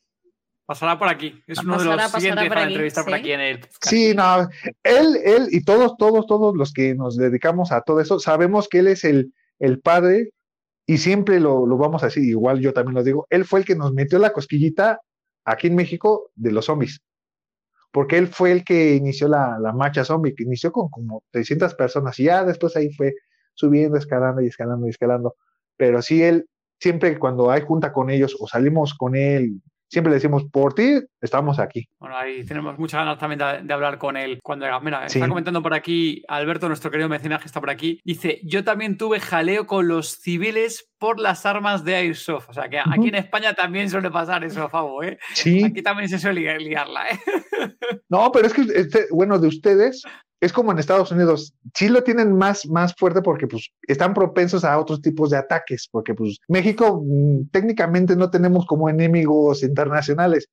Pasará por aquí. Es uno pasará, de los siguientes para aquí, entrevistar ¿sí? por aquí en el podcast. Sí, no, él, él y todos, todos, todos los que nos dedicamos a todo eso, sabemos que él es el, el padre y siempre lo, lo vamos a decir, igual yo también lo digo, él fue el que nos metió la cosquillita aquí en México de los zombies porque él fue el que inició la, la, marcha zombie, que inició con como 300 personas y ya después ahí fue subiendo, escalando y escalando y escalando. Pero sí, él siempre cuando hay junta con ellos o salimos con él, siempre le decimos, por ti, estamos aquí. Bueno, ahí tenemos muchas ganas también de, hablar con él cuando Mira, está comentando por aquí Alberto, nuestro querido mecenas que está por aquí. Dice, yo también tuve jaleo con los civiles por las armas de Airsoft. O sea, que aquí en España también suele pasar eso, Fabo, ¿eh? Sí. Aquí también se suele liarla, ¿eh? No, pero es que, este, bueno, de ustedes, es como en Estados Unidos, sí lo tienen más, más fuerte porque pues están propensos a otros tipos de ataques, porque pues México mm, técnicamente no tenemos como enemigos internacionales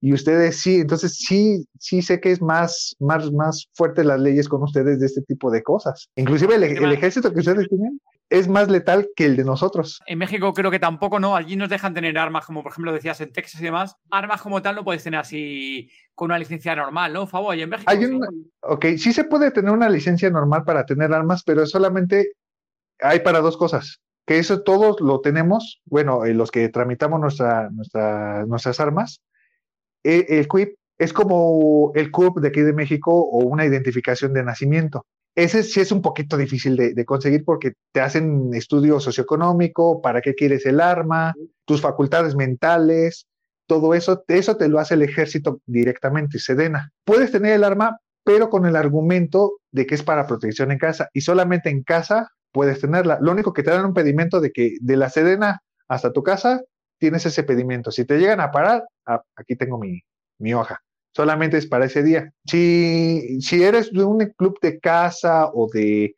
y ustedes sí, entonces sí, sí sé que es más, más, más fuerte las leyes con ustedes de este tipo de cosas. Inclusive el, el ejército que ustedes tienen es más letal que el de nosotros. En México creo que tampoco, ¿no? Allí nos dejan tener armas, como por ejemplo decías en Texas y demás. Armas como tal no puedes tener así con una licencia normal, ¿no? Favor, y en México. Hay ok, sí se puede tener una licencia normal para tener armas, pero solamente hay para dos cosas. Que eso todos lo tenemos, bueno, eh, los que tramitamos nuestra, nuestra, nuestras armas. Eh, el QUIP es como el CUP de aquí de México o una identificación de nacimiento. Ese sí es un poquito difícil de, conseguir porque te hacen estudio socioeconómico, para qué quieres el arma, tus facultades mentales, todo eso, eso te lo hace el ejército directamente, Sedena. Puedes tener el arma, pero con el argumento de que es para protección en casa y solamente en casa puedes tenerla. Lo único que te dan un pedimento de que de la Sedena hasta tu casa tienes ese pedimento. Si te llegan a parar, ah, aquí tengo mi hoja. Solamente es para ese día. Si, si eres de un club de casa o de,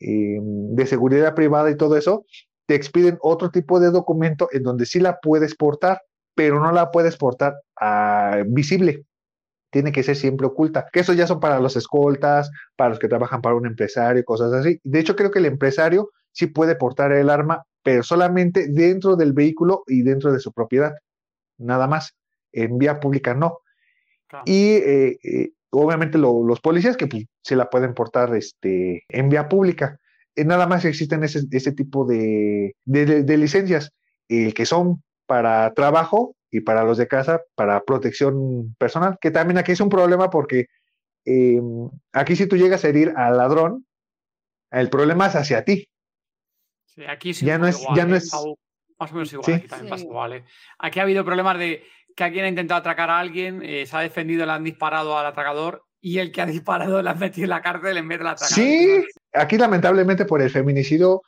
em, de seguridad privada y todo eso, te expiden otro tipo de documento en donde sí la puedes portar, pero no la puedes portar a visible. Tiene que ser siempre oculta. Que eso ya son para los escoltas, para los que trabajan para un empresario, cosas así. De hecho, creo que el empresario sí puede portar el arma, pero solamente dentro del vehículo y dentro de su propiedad. Nada más. En vía pública no. Y eh, eh, obviamente los policías que pues, se la pueden portar este, en vía pública. Eh, nada más existen ese, ese tipo de, de, de licencias que son para trabajo y para los de casa para protección personal, que también aquí es un problema porque em, aquí si tú llegas a herir al ladrón, el problema es hacia ti. Sí, aquí sí ya no es, ya no es... Más o menos igual, aquí también pasa igual. Aquí ha habido problemas de que alguien ha intentado atracar a alguien, eh, se ha defendido, le han disparado al atracador y el que ha disparado le han metido en la cárcel en vez de la atracador. Sí, aquí lamentablemente por el feminicidio,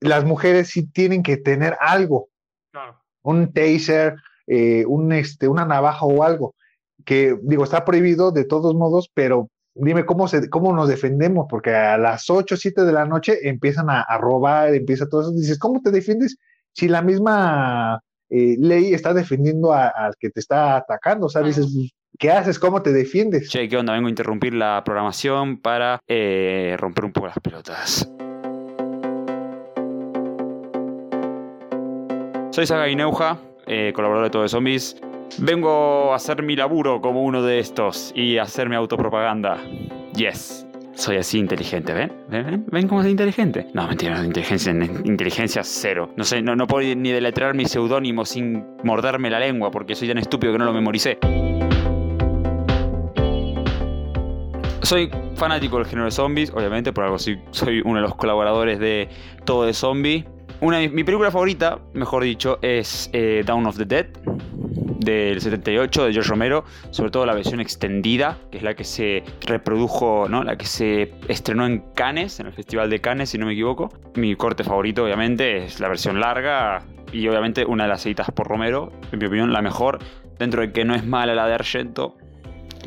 las mujeres sí tienen que tener algo. Claro un taser, eh, un, este, una navaja o algo, que digo, está prohibido de todos modos, pero dime cómo, se, cómo nos defendemos, porque a las 8 o 7 de la noche empiezan a, robar, empieza todo eso, dices, ¿cómo te defiendes si la misma eh, ley está defendiendo al que te está atacando? O sea, dices, pues, ¿qué haces? ¿Cómo te defiendes? Che, ¿qué onda? Vengo a interrumpir la programación para eh, romper un poco las pelotas. Soy Saga Ineuja, eh, colaborador de Todo de Zombies. Vengo a hacer mi laburo como uno de estos y a hacer mi autopropaganda. Yes. Soy así inteligente, ¿ven? ¿Ven? ¿Ven cómo soy inteligente? No, mentira, inteligencia, inteligencia cero. No sé, no, no puedo ni deletrear mi seudónimo sin morderme la lengua porque soy tan estúpido que no lo memoricé. Soy fanático del género de zombies, obviamente, por algo soy, soy uno de los colaboradores de Todo de Zombie. Una, mi película favorita, mejor dicho, es eh, Down of the Dead del 78 de George Romero, sobre todo la versión extendida, que es la que se reprodujo, ¿no? la que se estrenó en Cannes, en el Festival de Cannes, si no me equivoco. Mi corte favorito, obviamente, es la versión larga y obviamente una de las editas por Romero, en mi opinión, la mejor. Dentro de que no es mala la de Argento,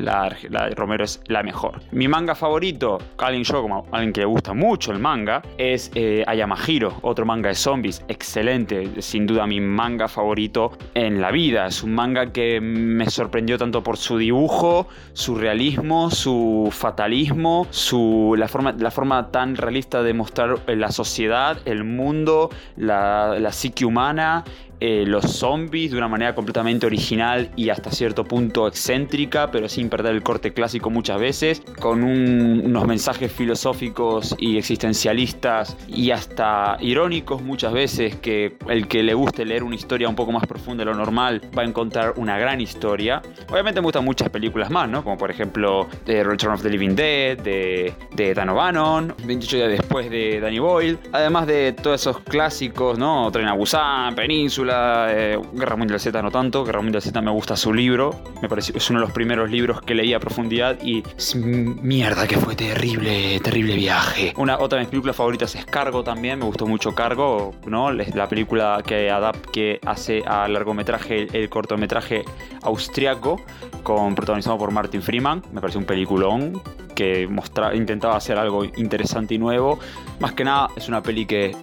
la, de Romero es la mejor. Mi manga favorito, alguien yo como alguien que le gusta mucho el manga, es eh, Ayamahiro, otro manga de zombies, excelente, sin duda mi manga favorito en la vida. Es un manga que me sorprendió tanto por su dibujo, su realismo, su fatalismo, su, la, forma, la forma tan realista de mostrar la sociedad, el mundo, la, la psique humana eh, los zombies de una manera completamente original y hasta cierto punto excéntrica, pero sin perder el corte clásico muchas veces, con unos mensajes filosóficos y existencialistas y hasta irónicos muchas veces, que el que le guste leer una historia un poco más profunda de lo normal va a encontrar una gran historia. Obviamente me gustan muchas películas más, ¿no? Como por ejemplo The Return of the Living Dead, de, de Dan O'Bannon, 28 días después de Danny Boyle, además de todos esos clásicos, ¿no? Tren a Busan, Península, película, eh, Guerra Mundial Z no tanto, Guerra Mundial Z me gusta su libro, me pareció, es uno de los primeros libros que leí a profundidad y mierda que fue terrible, terrible viaje. Una otra de mis películas favoritas es Cargo también, me gustó mucho Cargo, ¿no? La película que adapt, que hace a largometraje el cortometraje austriaco con protagonizado por Martin Freeman, me pareció un peliculón que intentaba hacer algo interesante y nuevo. Más que nada es una peli que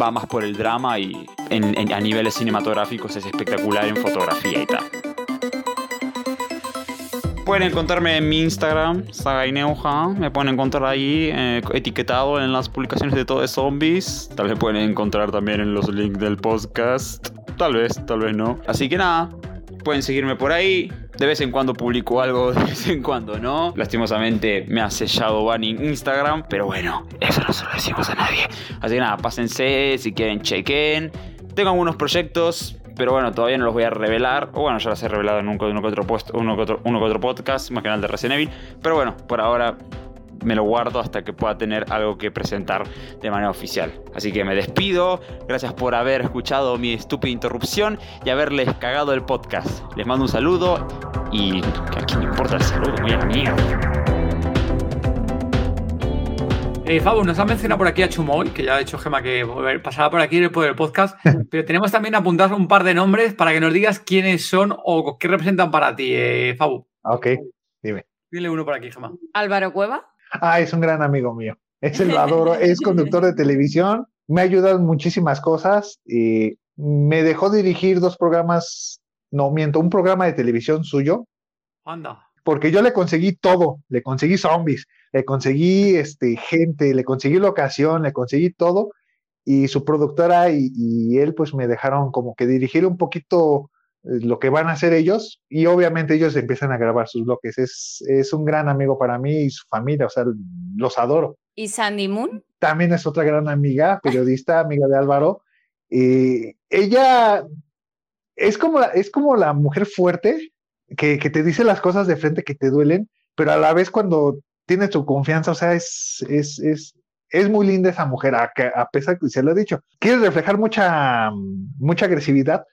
va más por el drama y a niveles cinematográficos es espectacular en fotografía y tal. Pueden encontrarme en mi Instagram, Sagaineuja. Me pueden encontrar ahí eh, etiquetado en las publicaciones de todo de zombies. Tal vez pueden encontrar también en los links del podcast. Tal vez, tal vez no. Así que nada, pueden seguirme por ahí. De vez en cuando publico algo, de vez en cuando no. Lastimosamente me ha sellado banning Instagram, pero bueno, eso no se lo decimos a nadie. Así que nada, pásense, si quieren chequen. Tengo algunos proyectos, pero bueno, todavía no los voy a revelar. O bueno, ya los he revelado en uno que otro, uno que podcast, más que nada de Resident Evil. Pero bueno, por ahora me lo guardo hasta que pueda tener algo que presentar de manera oficial. Así que me despido, gracias por haber escuchado mi estúpida interrupción y haberles cagado el podcast. Les mando un saludo y que a quién le importa el saludo, muy a mierda. Eh, Fabu, nos ha mencionado por aquí a Chumoy, que ya ha dicho Gema que pasará por aquí por el podcast, pero tenemos también apuntados un par de nombres para que nos digas quiénes son o qué representan para ti, eh, Fabu. Ok, dime. Dile uno por aquí, Gema. Álvaro Cueva. Ah, es un gran amigo mío. Es el adoro, es conductor de televisión, me ha ayudado en muchísimas cosas y me dejó dirigir dos programas, no miento, un programa de televisión suyo. Anda. Porque yo le conseguí todo, le conseguí zombies, le conseguí este, gente, le conseguí locación, le conseguí todo y su productora y, y él pues me dejaron como que dirigir un poquito lo que van a hacer ellos y obviamente ellos empiezan a grabar sus bloques. Es, es un gran amigo para mí y su familia, o sea, los adoro. ¿Y Sandy Moon? También es otra gran amiga, periodista, amiga de Álvaro. y ella es como, la, es como la mujer fuerte que, que, te dice las cosas de frente que te duelen, pero a la vez cuando tiene tu confianza, o sea, es, es, es, es muy linda esa mujer, a, a pesar que se lo he dicho. Quiere reflejar mucha, mucha agresividad,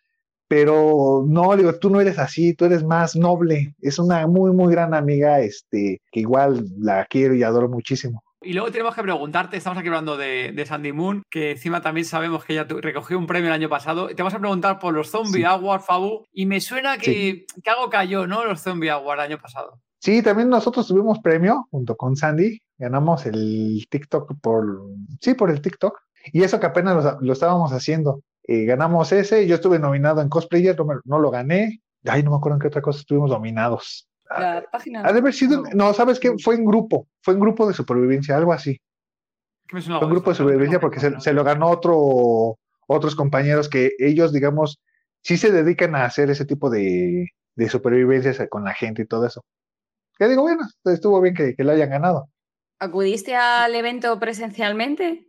pero no, digo, tú no eres así, tú eres más noble. Es una muy, muy gran amiga, este, que igual la quiero y adoro muchísimo. Y luego tenemos que preguntarte, estamos aquí hablando de, Sandy Moon, que encima también sabemos que ella recogió un premio el año pasado. Te vamos a preguntar por los Zombie Awards, Fabu, y me suena que, que, algo cayó, ¿no? Los Zombie Awards el año pasado. Sí, también nosotros tuvimos premio junto con Sandy. Ganamos el TikTok por, sí, por el TikTok. Y eso que apenas lo estábamos haciendo. Eh, ganamos ese, yo estuve nominado en cosplayer, no, lo gané, ay, no me acuerdo en qué otra cosa estuvimos nominados. La página. Ha de haber sido, no, ¿sabes qué? Fue en grupo, fue en grupo de supervivencia, algo así. Fue en grupo de supervivencia porque se, lo ganó otro, otros compañeros que ellos, digamos, sí se dedican a hacer ese tipo de, de supervivencias con la gente y todo eso. Que digo, bueno, estuvo bien que, que lo hayan ganado. ¿Acudiste al evento presencialmente?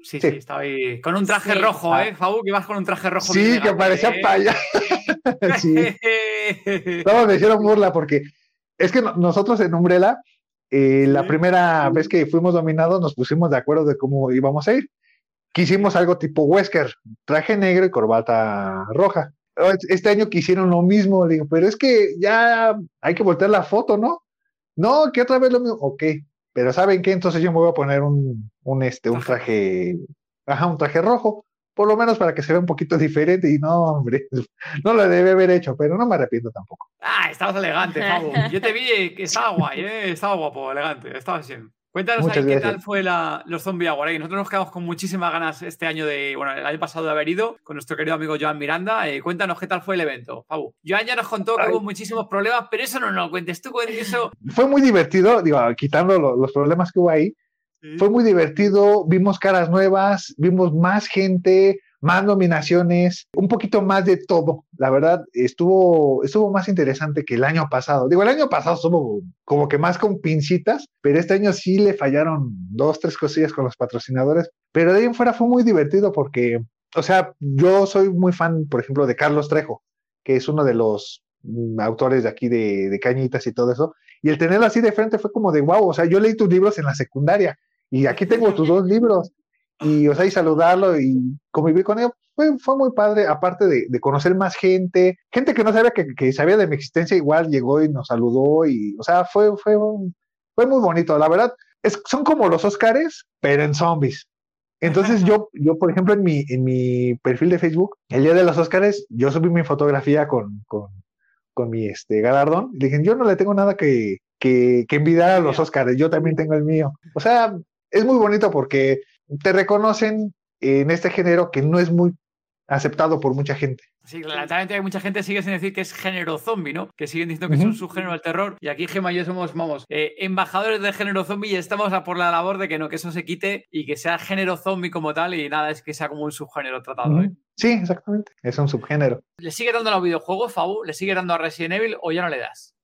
Sí, sí, estaba ahí. Con un traje rojo, ah. ¿eh, Fabu? Que ibas con un traje rojo. Sí, que parecía ¿eh? paya. sí. Todos me hicieron burla porque es que nosotros en Umbrella, eh, la primera vez que fuimos dominados, nos pusimos de acuerdo de cómo íbamos a ir. Quisimos algo tipo Wesker, traje negro y corbata roja. Este año quisieron lo mismo, digo, pero es que ya hay que voltear la foto, ¿no? No, que otra vez lo mismo. Ok, pero ¿saben qué? Entonces yo me voy a poner un, un, este, un traje, ajá, un traje rojo, por lo menos para que se vea un poquito diferente y no, hombre, no lo debe haber hecho, pero no me arrepiento tampoco. Ah, estabas elegante, Pablo. Yo te vi que estaba guay, ¿eh? estaba guapo, elegante, estaba bien. Cuéntanos ahí qué tal fue la, los Zombie Awards. Nosotros nos quedamos con muchísimas ganas este año de, bueno, el año pasado de haber ido con nuestro querido amigo Joan Miranda. Eh, cuéntanos qué tal fue el evento, Fabu. Joan ya nos contó que hubo muchísimos problemas, pero eso no nos lo cuentes tú, eso. Fue muy divertido, digo, quitando los problemas que hubo ahí. Fue muy divertido, vimos caras nuevas, vimos más gente, más nominaciones, un poquito más de todo. La verdad, estuvo, estuvo más interesante que el año pasado. Digo, el año pasado estuvo como que más con pincitas, pero este año sí le fallaron dos, tres cosillas con los patrocinadores. Pero de ahí en fuera fue muy divertido porque, o sea, yo soy muy fan, por ejemplo, de Carlos Trejo, que es uno de los mm, autores de aquí de, de Cañitas y todo eso. Y el tenerlo así de frente fue como de wow, o sea, yo leí tus libros en la secundaria y aquí tengo tus dos libros y, o sea, y saludarlo y convivir con él. Fue, fue muy padre, aparte de, de conocer más gente, gente que no sabía que, que, sabía de mi existencia, igual llegó y nos saludó y, o sea, fue, fue, fue muy bonito. La verdad, es, son como los Oscars, pero en zombies. Entonces yo, yo, por ejemplo, en mi, en mi perfil de Facebook, el día de los Oscars, yo subí mi fotografía con, con, con mi este, galardón. Y dije, yo no le tengo nada que, que, que envidiar a los Oscars, yo también tengo el mío. O sea, es muy bonito porque te reconocen en este género que no es muy aceptado por mucha gente. Sí, claramente hay mucha gente sigue sin decir que es género zombie, ¿no? Que siguen diciendo que es un subgénero del terror. Y aquí Gemma y yo somos, vamos, eh, embajadores del género zombie y estamos a por la labor de que no, que eso se quite y que sea género zombie como tal y nada, es que sea como un subgénero tratado, ¿eh? Sí, exactamente. Es un subgénero. ¿Le sigue dando a los videojuegos, Fabu? ¿Le sigue dando a Resident Evil o ya no le das?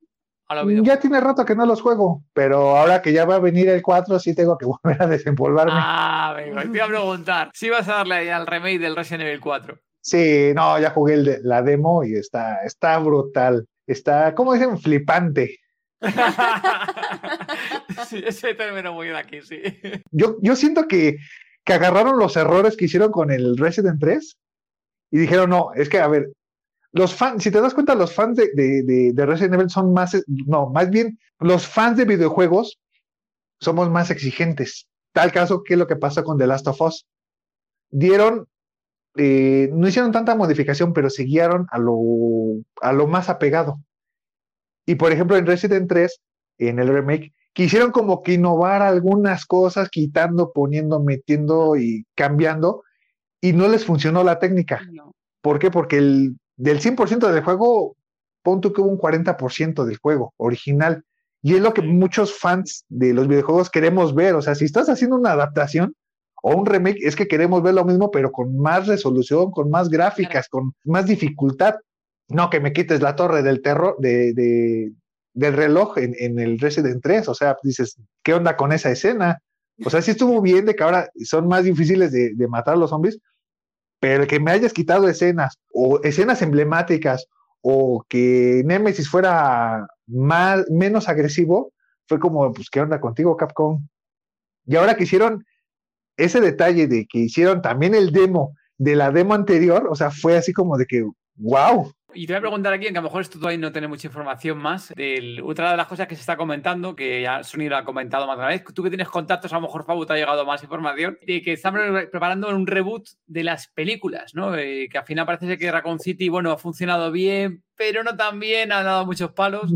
Ya tiene rato que no los juego, pero ahora que ya va a venir el 4, sí tengo que volver a desenvolverme. Ah, venga, te iba a preguntar. Si vas a darle al remake del Resident Evil 4. Sí, no, ya jugué el de, la demo y está, está brutal. Está, ¿cómo dicen? Flipante. sí, ese término muy de aquí, sí. Yo, yo siento que, que agarraron los errores que hicieron con el Resident 3 y dijeron, no, es que, a ver, los fans, si te das cuenta, los fans de, de, de, Resident Evil son más, no, más bien, los fans de videojuegos somos más exigentes. Tal caso que es lo que pasa con The Last of Us. Dieron eh, no hicieron tanta modificación, pero se guiaron a lo, a lo más apegado. Y por ejemplo, en Resident 3, en el remake, quisieron como que innovar algunas cosas, quitando, poniendo, metiendo y cambiando, y no les funcionó la técnica. ¿Por qué? Porque el, del 100% del juego, punto que hubo un 40% del juego original. Y es lo que muchos fans de los videojuegos queremos ver. O sea, si estás haciendo una adaptación, o un remake, es que queremos ver lo mismo, pero con más resolución, con más gráficas, con más dificultad. No que me quites la torre del terror, de, del reloj en, el Resident 3. O sea, dices, ¿qué onda con esa escena? O sea, sí estuvo bien de que ahora son más difíciles de, de matar a los zombies, pero que me hayas quitado escenas o escenas emblemáticas o que Nemesis fuera más, menos agresivo, fue como, pues, ¿qué onda contigo, Capcom? Y ahora que hicieron ese detalle de que hicieron también el demo de la demo anterior, o sea, fue así como de que, wow. Y te voy a preguntar aquí, que a lo mejor esto todavía no tiene mucha información más, otra de las cosas que se está comentando, que ya Sony lo ha comentado más de una vez, tú que tienes contactos, a lo mejor Fabu te ha llegado más información, de que están preparando un reboot de las películas, ¿no? Eh, que al final parece que Raccoon City, bueno, ha funcionado bien, pero no tan bien, ha dado muchos palos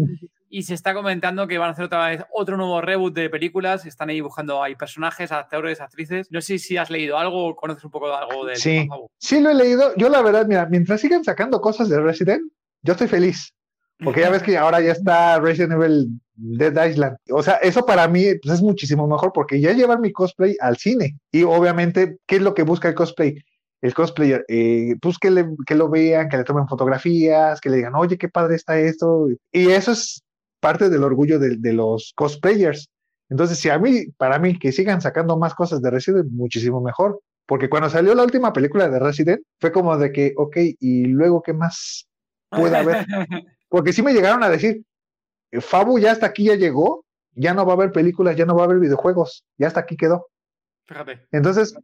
y se está comentando que van a hacer otra vez otro nuevo reboot de películas. Están ahí buscando hay personajes, actores, actrices. No sé si has leído algo o conoces un poco de algo de Sí, sí lo he leído. Yo la verdad, mira, mientras sigan sacando cosas de Resident, yo estoy feliz. Porque ya ves que ahora ya está Resident Evil Dead Island. O sea, eso para mí pues, es muchísimo mejor porque ya llevar mi cosplay al cine. Y obviamente, ¿qué es lo que busca el cosplay? el cosplayer, eh, pues que, le, que lo vean, que le tomen fotografías, que le digan, oye, qué padre está esto. Y eso es parte del orgullo de, los cosplayers. Entonces, si a mí, para mí, que sigan sacando más cosas de Resident, muchísimo mejor. Porque cuando salió la última película de Resident, fue como de que, ok, ¿y luego qué más puede haber? Porque sí me llegaron a decir, Fabu ya hasta aquí ya llegó, ya no va a haber películas, ya no va a haber videojuegos, ya hasta aquí quedó. Fíjate. Entonces,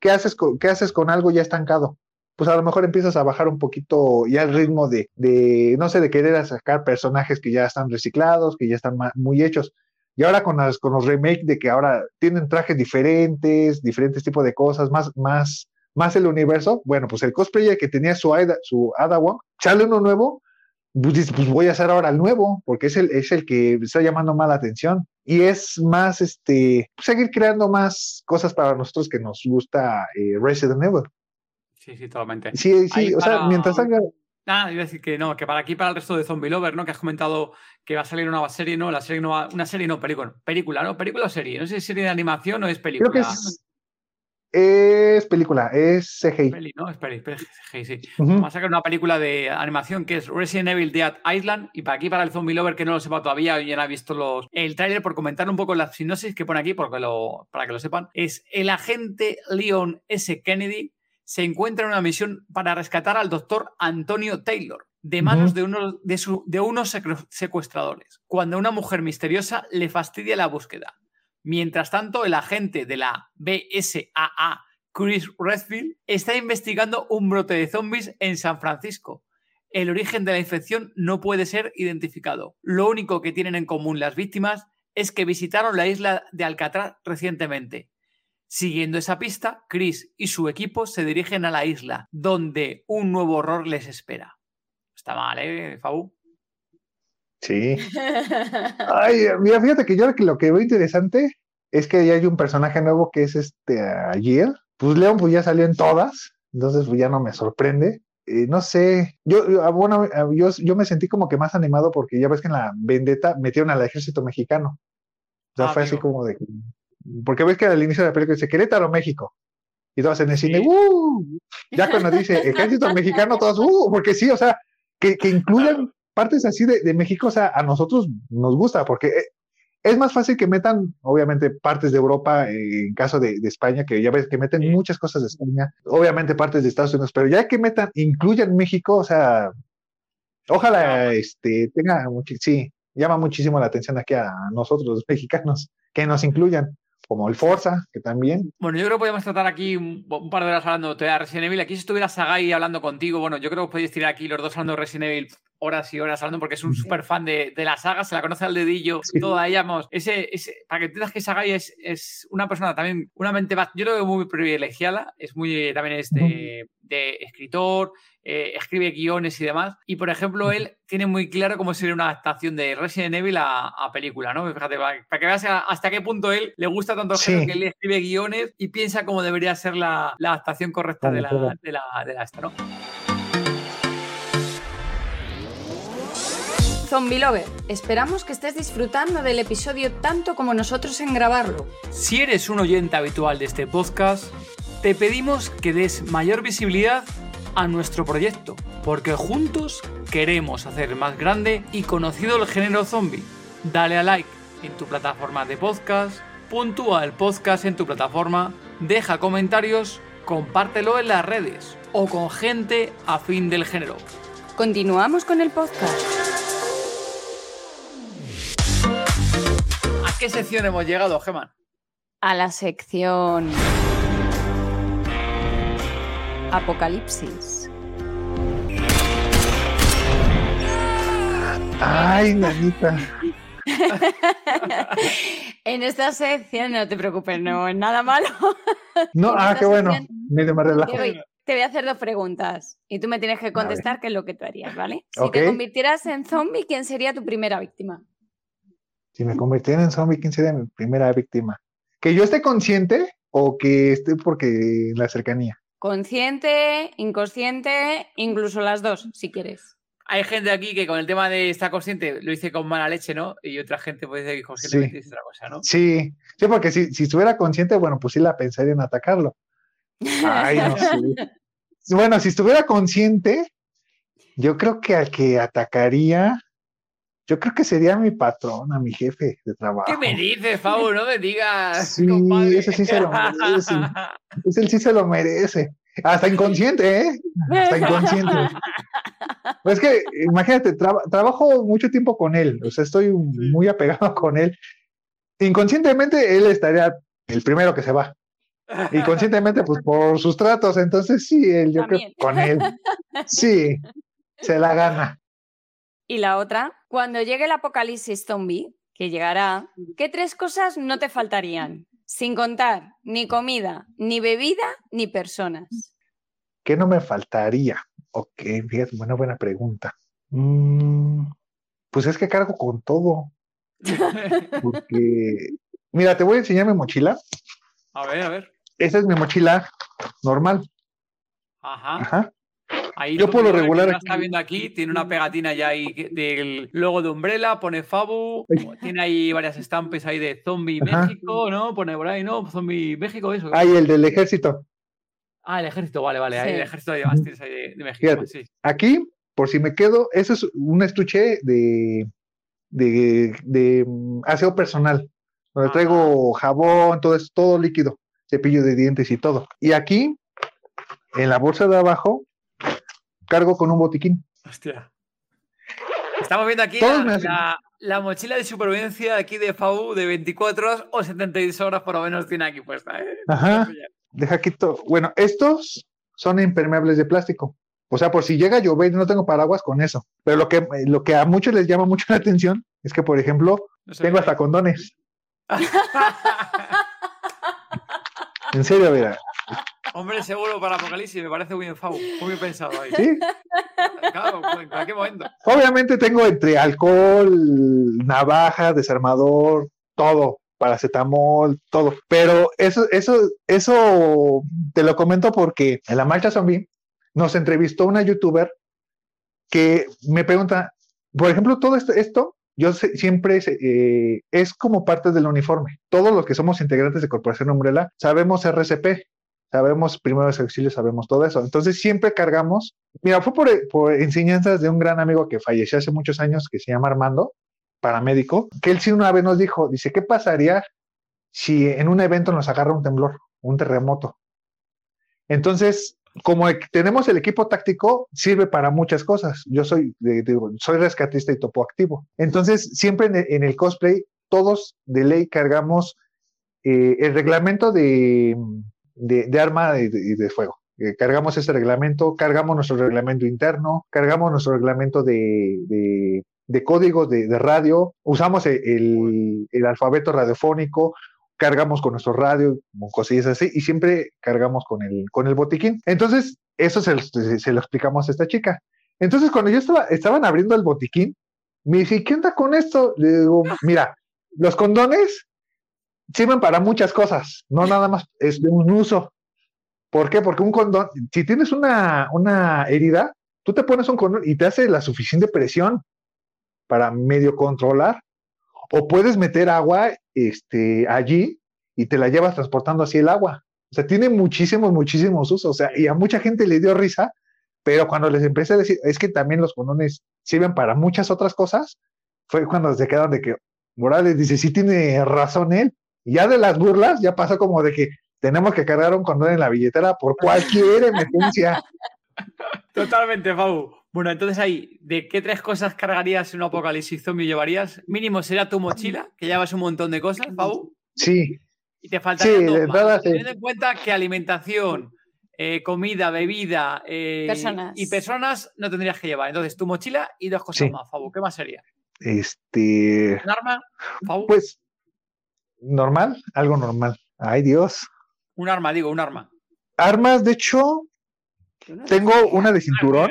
¿qué haces con, qué haces con algo ya estancado? Pues a lo mejor empiezas a bajar un poquito ya el ritmo de, de no sé, de querer sacar personajes que ya están reciclados, que ya están muy hechos. Y ahora con, las, con los remakes de que ahora tienen trajes diferentes, diferentes tipos de cosas, más, más, más el universo, bueno, pues el cosplayer que tenía su, Ada, su Adawan, sale uno nuevo, pues, pues voy a hacer ahora el nuevo, porque es el, es el que está llamando más la atención. Y es más, este, seguir creando más cosas para nosotros que nos gusta eh, Resident Evil. Sí, sí, totalmente. Sí, sí, o sea, mientras salga. Ah, iba a decir que no, que para aquí, para el resto de Zombie Lover, ¿no? Que has comentado que va a salir una nueva serie, ¿no? La serie no va... Una serie, no, película. Película, ¿no? Película o serie. No sé si es serie de animación o es película. Creo que es. Es película, es CGI. Peli, ¿no? Es peli, CGI, sí. Vamos a sacar una película de animación que es Resident Evil Dead Island. Y para aquí, para el Zombie Lover, que no lo sepa todavía, ya no ha visto los, el tráiler, por comentar un poco la sinopsis que pone aquí, porque lo, para que lo sepan, es el agente Leon S. Kennedy se encuentra en una misión para rescatar al doctor Antonio Taylor de manos de, uno, de, de unos secuestradores, cuando una mujer misteriosa le fastidia la búsqueda. Mientras tanto, el agente de la BSAA Chris Redfield, está investigando un brote de zombies en San Francisco. El origen de la infección no puede ser identificado. Lo único que tienen en común las víctimas es que visitaron la isla de Alcatraz recientemente. Siguiendo esa pista, Chris y su equipo se dirigen a la isla, donde un nuevo horror les espera. Está mal, ¿eh, Fabu? Sí. Ay, mira, fíjate que yo lo que veo interesante es que ya hay un personaje nuevo que es este ayer. Pues León pues ya salió en todas, entonces pues ya no me sorprende. Eh, no sé, yo, yo, ah, bueno, ah, yo, yo me sentí como que más animado porque ya ves que en la vendetta metieron al ejército mexicano. O sea, Ah, fue así amigo. como de... Porque ves que al inicio de la película dice Querétaro, México. Y todos en el cine, ¡uh! Ya cuando dice ejército mexicano, todos, ¡uh! Porque sí, o sea, que, que incluyan partes así de, de México, o sea, a nosotros nos gusta, porque eh, es más fácil que metan, obviamente, partes de Europa, eh, en caso de, de España, que ya ves que meten Sí. muchas cosas de España, obviamente partes de Estados Unidos, pero ya que metan, incluyan México, o sea, ojalá este, tenga, sí, llama muchísimo la atención aquí a nosotros, los mexicanos, que nos incluyan, como el Forza, que también. Bueno, yo creo que podemos tratar aquí un, par de horas hablando de Resident Evil. Aquí si estuviera Sagai hablando contigo, bueno, yo creo que podéis tirar aquí los dos hablando de Resident Evil horas y horas hablando porque es un súper fan de, de la saga, se la conoce al dedillo, Sí. toda ella, vamos, ese, ese, para que entiendas que Sagai es, es una persona también, una mente, yo lo veo muy privilegiada, es muy, eh, también es de, de escritor, eh, escribe guiones y demás, y por ejemplo, él tiene muy claro cómo sería una adaptación de Resident Evil a, a película, ¿no? Fíjate, para, para que veas hasta qué punto él le gusta tanto el Sí. que él escribe guiones y piensa cómo debería ser la, la adaptación correcta de la, de la, de la esta, ¿no? Zombie Lover, esperamos que estés disfrutando del episodio tanto como nosotros en grabarlo. Si eres un oyente habitual de este podcast, te pedimos que des mayor visibilidad a nuestro proyecto, porque juntos queremos hacer más grande y conocido el género zombie. Dale a like en tu plataforma de podcast, puntúa el podcast en tu plataforma, deja comentarios, compártelo en las redes o con gente afín del género. Continuamos con el podcast. Qué sección hemos llegado, Geman? A la sección Apocalipsis. Ay, nanita. en esta sección, no te preocupes, no es nada malo. No, ah, qué bueno. sección- Medio me relajo. Te voy, te voy a hacer dos preguntas y tú me tienes que contestar qué es lo que tú harías, ¿vale? Si te convirtieras en zombie, ¿quién sería tu primera víctima? Si me convirtiera en zombie, ¿quién sería mi primera víctima? ¿Que yo esté consciente o que esté porque en la cercanía? Consciente, inconsciente, incluso las dos, si quieres. Hay gente aquí que con el tema de estar consciente lo dice con mala leche, ¿no? Y otra gente puede decir que conscientemente dice otra cosa, ¿no? Sí, sí, porque si, si estuviera consciente, bueno, pues sí la pensaría en atacarlo. Ay, no sé. Bueno, si estuviera consciente, yo creo que al que atacaría, yo creo que sería mi patrona, mi jefe de trabajo. ¿Qué me dices, Fabo? No me digas. Sí, compadre. ese sí se lo merece. Él sí se lo merece. Hasta inconsciente, ¿eh? Hasta inconsciente. Pues es que, imagínate, traba- trabajo mucho tiempo con él, o sea, estoy muy apegado con él. Inconscientemente, él estaría el primero que se va. Y conscientemente, pues por sus tratos, entonces sí, él, yo creo También. que con él. Sí, se la gana. Y la otra, cuando llegue el apocalipsis zombie, que llegará, ¿qué tres cosas no te faltarían? Sin contar ni comida, ni bebida, ni personas. ¿Qué no me faltaría? Ok, fíjate, buena, buena pregunta. Mm, pues es que cargo con todo, porque, mira, te voy a enseñar mi mochila. A ver, a ver. Esa es mi mochila normal. Ajá. Ajá. Ahí Yo lo por lo regular aquí- está viendo aquí, tiene una pegatina ya ahí del logo de Umbrella, pone Fabu, tiene ahí varias estampes ahí de Zombie Ajá. México, ¿no? Pone por ahí, ¿no? Zombie México, eso. Ahí el del ejército. Ah, el ejército, vale, vale. Ahí Sí. el ejército de más tienes ahí de, de México. Fíjate. Sí. Aquí, por si me quedo, eso es un estuche de, de, de, mm, aseo personal, donde Ajá. traigo jabón, todo eso, todo líquido, cepillo de dientes y todo. Y aquí, en la bolsa de abajo, cargo con un botiquín. Hostia. Estamos viendo aquí la, mochila de supervivencia aquí de FAU de 24 horas o 72 horas por lo menos tiene aquí puesta. ¿eh? Ajá. Deja quito. Bueno, estos son impermeables de plástico. O sea, por si llega a llover no tengo paraguas con eso. Pero lo que, lo que a muchos les llama mucho la atención es que, por ejemplo, No tengo hasta condones. En serio, mira. Hombre, seguro para Apocalipsis, me parece muy bien, Fabu. Muy bien pensado ahí. Sí, Claro, en cualquier momento. obviamente tengo entre alcohol, navaja, desarmador, todo, paracetamol, todo. Pero eso, eso, eso te lo comento porque en la marcha zombie nos entrevistó una youtuber que me pregunta, por ejemplo, todo esto, esto yo sé- siempre eh, es como parte del uniforme. Todos los que somos integrantes de Corporación Umbrella sabemos RCP, sabemos primeros auxilios, sabemos todo eso. Entonces siempre cargamos. Mira, fue por, enseñanzas de un gran amigo que falleció hace muchos años que se llama Armando, paramédico, que él sí una vez nos dijo, dice, ¿qué pasaría si en un evento nos agarra un temblor, un terremoto? Entonces, como tenemos el equipo táctico, sirve para muchas cosas. Yo soy, soy rescatista y topo activo. Entonces, siempre en el, en el cosplay, todos de ley cargamos eh, el reglamento de, de, arma de, de- fuego. Eh, cargamos ese reglamento, cargamos nuestro reglamento interno, cargamos nuestro reglamento de, de, de de, radio, usamos el, el- alfabeto radiofónico, cargamos con nuestro radio, cosillas así, y siempre cargamos con el, con el botiquín. Entonces, eso se, lo- se- se lo explicamos a esta chica. Entonces, cuando yo estaba, estaban abriendo el botiquín, me dice, ¿qué onda con esto? Le digo, mira, los condones sirven para muchas cosas, no nada más es de un uso. ¿Por qué? Porque un condón, si tienes una, una herida, tú te pones un condón y te hace la suficiente presión para medio controlar, o puedes meter agua este, allí y te la llevas transportando así el agua. O sea, tiene muchísimos, muchísimos usos. O sea, y a mucha gente le dio risa, pero cuando les empecé a decir, es que también los condones sirven para muchas otras cosas, fue cuando se quedaron de que Morales dice, sí tiene razón él. Y ya de las burlas, ya pasó como de que tenemos que cargar un condón en la billetera por cualquier emergencia. Totalmente, Fabu. Bueno, entonces ahí, ¿de qué tres cosas cargarías en un apocalipsis zombie llevarías? Mínimo sería tu mochila, que llevas un montón de cosas, Fabu. Sí, Y te faltaría Sí, dos más. sí. Teniendo en cuenta que alimentación, eh, comida, bebida eh, Personas. y personas no tendrías que llevar. Entonces, tu mochila y dos cosas Sí. más, Fabu. ¿Qué más sería? este, ¿Un arma? Fabu. pues, normal, algo normal. Ay, Dios. un arma, digo, un arma. Armas, de hecho, tengo una de cinturón.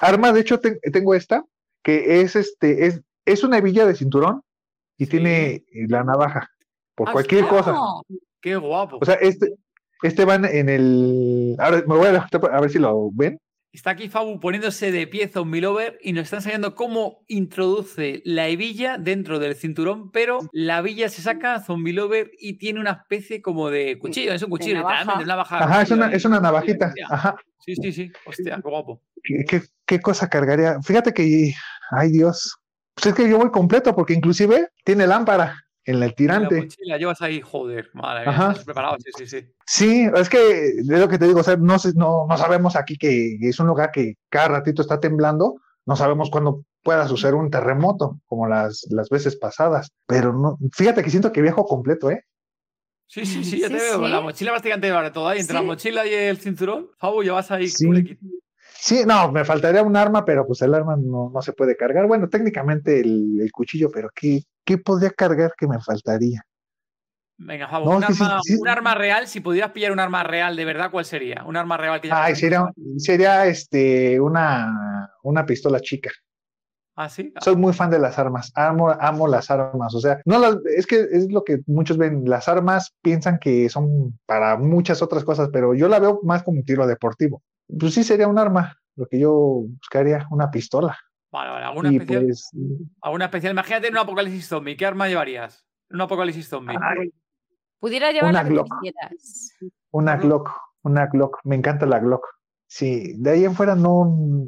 Armas, de hecho, ten- tengo esta, que es este, es, es una hebilla de cinturón y Sí. tiene la navaja, por Ah, cualquier cosa. Qué guapo. O sea, este, este van en el. Ahora me voy a, a ver si lo ven. Está aquí Fabu poniéndose de pie Zombie Lover y nos está enseñando cómo introduce la hebilla dentro del cinturón, pero la hebilla se saca Zombie Lover y tiene una especie como de cuchillo. Es un cuchillo, navaja. literalmente, una navaja. Ajá, es una, es una navajita. Ajá. Sí, sí, sí. Hostia, qué guapo. ¿Qué, qué, qué cosa cargaría? Fíjate que. Ay, Dios. Pues es que yo voy completo, porque inclusive tiene lámpara en el Y La tirante. mochila llevas ahí, joder, madre mía, Ajá. estás preparado, sí, sí, sí. Sí, es que es lo que te digo, o sea, no, sé- no, no sabemos aquí que es un lugar que cada ratito está temblando, no sabemos cuándo pueda suceder un terremoto, como las, las veces pasadas, pero no, fíjate que siento que viajo completo, ¿eh? Sí, sí, sí, ya Sí, te veo. sí. La mochila prácticamente lleva de todo ahí. Entre la mochila y el cinturón, Fabu, llevas ahí Sí. Sí, no, me faltaría un arma, pero pues el arma no, no se puede cargar. Bueno, técnicamente el, el cuchillo, pero ¿qué, ¿qué podría cargar que me faltaría? Venga, No, un, sí, arma, sí. un arma real, si pudieras pillar un arma real de verdad, ¿cuál sería? Un arma real que Ay, sería, sería este, una, una pistola chica. ¿Ah, sí? Ah, Soy muy fan de las armas, amo, amo las armas, o sea, no las, es que es lo que muchos ven, las armas piensan que son para muchas otras cosas, pero yo la veo más como un tiro deportivo. Pues sí sería un arma, lo que yo buscaría, una pistola. Vale, vale. ¿Alguna Y especial? pues, ¿Alguna especial? Imagínate en un apocalipsis zombie. ¿Qué arma llevarías? En un apocalipsis zombie. ay, pudiera llevar Una la que tú Glock. quieras. una Glock, una Glock, me encanta la Glock. Sí, de ahí en fuera no,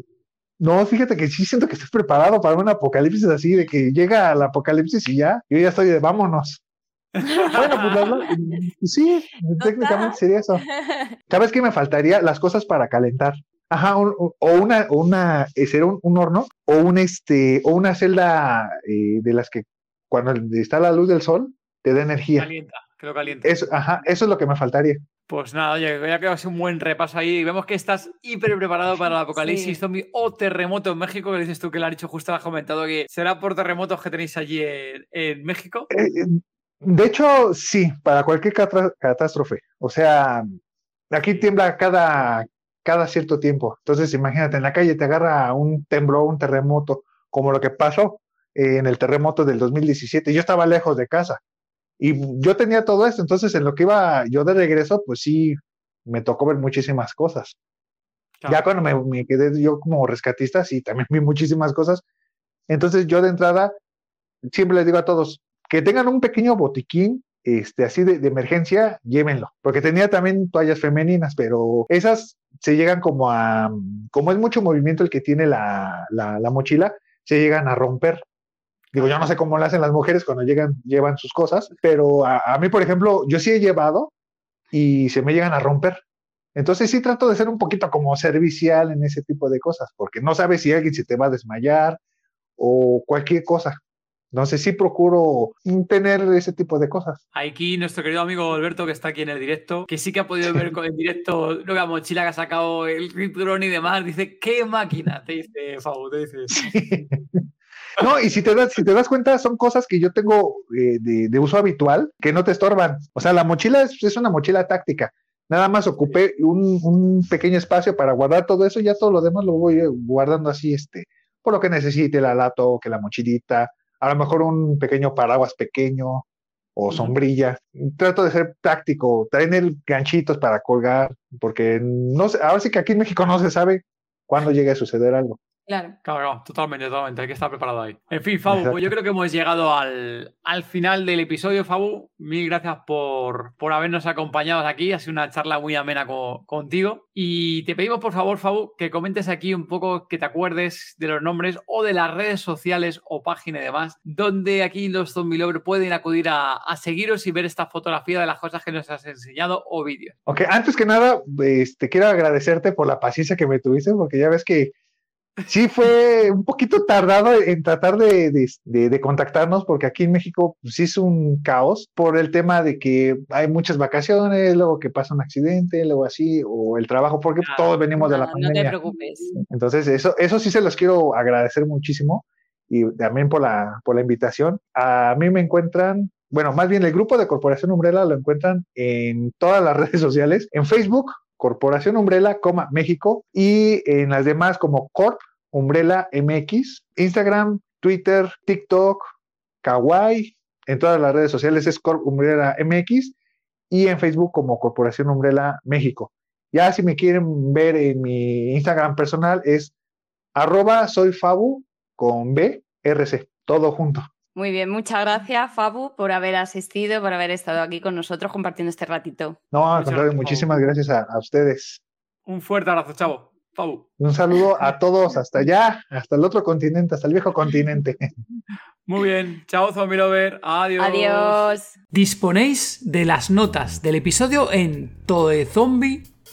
no, fíjate que sí siento que estoy preparado para un apocalipsis así, de que llega el apocalipsis y ya, yo ya estoy de vámonos. Bueno, pues, sí, técnicamente sería eso. ¿Sabes qué me faltaría? Las cosas para calentar. Ajá, un- o una, o una, eh, será un, un horno, o un este, o una celda eh, de las que cuando está la luz del sol te da energía. Calienta, que lo calienta. Eso, ajá, eso es lo que me faltaría. Pues nada, oye, ya que sido un buen repaso ahí. Vemos que estás hiper preparado para el apocalipsis Sí. zombie o terremoto en México, que dices tú que lo has dicho justo, has comentado que será por terremotos que tenéis allí en, en México. Eh, eh, de hecho, sí, para cualquier catástrofe. O sea, aquí tiembla cada, cada cierto tiempo. Entonces, imagínate, en la calle te agarra un temblor, un terremoto, como lo que pasó eh, en el terremoto del 2017. Yo estaba lejos de casa y yo tenía todo esto. Entonces, en lo que iba yo de regreso, pues sí, me tocó ver muchísimas cosas. Claro. Ya cuando me, me quedé yo como rescatista, sí, también vi muchísimas cosas. Entonces, yo de entrada, siempre les digo a todos, que tengan un pequeño botiquín, este, así de, emergencia, llévenlo. Porque tenía también toallas femeninas, pero esas se llegan como a, como es mucho movimiento el que tiene la, la, la mochila, se llegan a romper. Digo, yo no sé cómo lo hacen las mujeres cuando llegan, llevan sus cosas, pero a, a mí, por ejemplo, yo sí he llevado y se me llegan a romper. Entonces sí trato de ser un poquito como servicial en ese tipo de cosas, porque no sabes si alguien se te va a desmayar o cualquier cosa. Entonces sí procuro tener ese tipo de cosas. Aquí nuestro querido amigo Alberto, que está aquí en el directo, que sí que ha podido ver con- en directo lo que la mochila que ha sacado el Rip Drone y demás, dice, ¡qué máquina! Te dice te dice. No, y si te das, si te das cuenta, son cosas que yo tengo eh, de, de uso habitual que no te estorban. O sea, la mochila es, es una mochila táctica. Nada más ocupé un, un pequeño espacio para guardar todo eso, ya todo lo demás lo voy eh, guardando así, este, por lo que necesite, la lato, que la mochilita, a lo mejor un pequeño paraguas pequeño o sombrilla. Trato de ser práctico, tener ganchitos para colgar, porque no sé, ahora sí que aquí en México no se sabe cuándo llegue a suceder algo. Claro. Claro, claro, totalmente, totalmente. Hay que estar preparado ahí. En fin, Fabu, Exacto. pues yo creo que hemos llegado al, al final del episodio, Fabu. Mil gracias por, por habernos acompañado aquí. Ha sido una charla muy amena co- contigo. Y te pedimos, por favor, Fabu, que comentes aquí un poco, que te acuerdes de los nombres o de las redes sociales o página y demás, donde aquí los Zombie Lovers pueden acudir a, a seguiros y ver esta fotografía de las cosas que nos has enseñado o vídeos. Ok, antes que nada, este, quiero agradecerte por la paciencia que me tuviste, porque ya ves que sí fue un poquito tardado en tratar de, de- de- de contactarnos, porque aquí en México pues, sí es un caos por el tema de que hay muchas vacaciones, luego que pasa un accidente, luego así, o el trabajo, porque Ah, todos venimos de la No, no te pandemia. preocupes. Entonces, eso, eso sí se los quiero agradecer muchísimo y también por la, por la invitación. A mí me encuentran, bueno, más bien el grupo de Corporación Umbrella lo encuentran en todas las redes sociales, en Facebook, Corporación Umbrella, coma, México, y en las demás como Corp Umbrella MX, Instagram, Twitter, TikTok, Kawaii, en todas las redes sociales es Corp Umbrella MX y en Facebook como Corporación Umbrella México. Ya si me quieren ver en mi Instagram personal es arroba soy Fabu con B, RC, todo junto. Muy bien, muchas gracias, Fabu, por haber asistido, por haber estado aquí con nosotros compartiendo este ratito. No, al contrario, gracias, muchísimas gracias a, a ustedes. Un fuerte abrazo, chavo. Fabu. Un saludo a todos hasta allá, hasta el otro continente, hasta el viejo continente. Muy bien. Chao, Zombie Lover. Adiós. Adiós. Disponéis de las notas del episodio en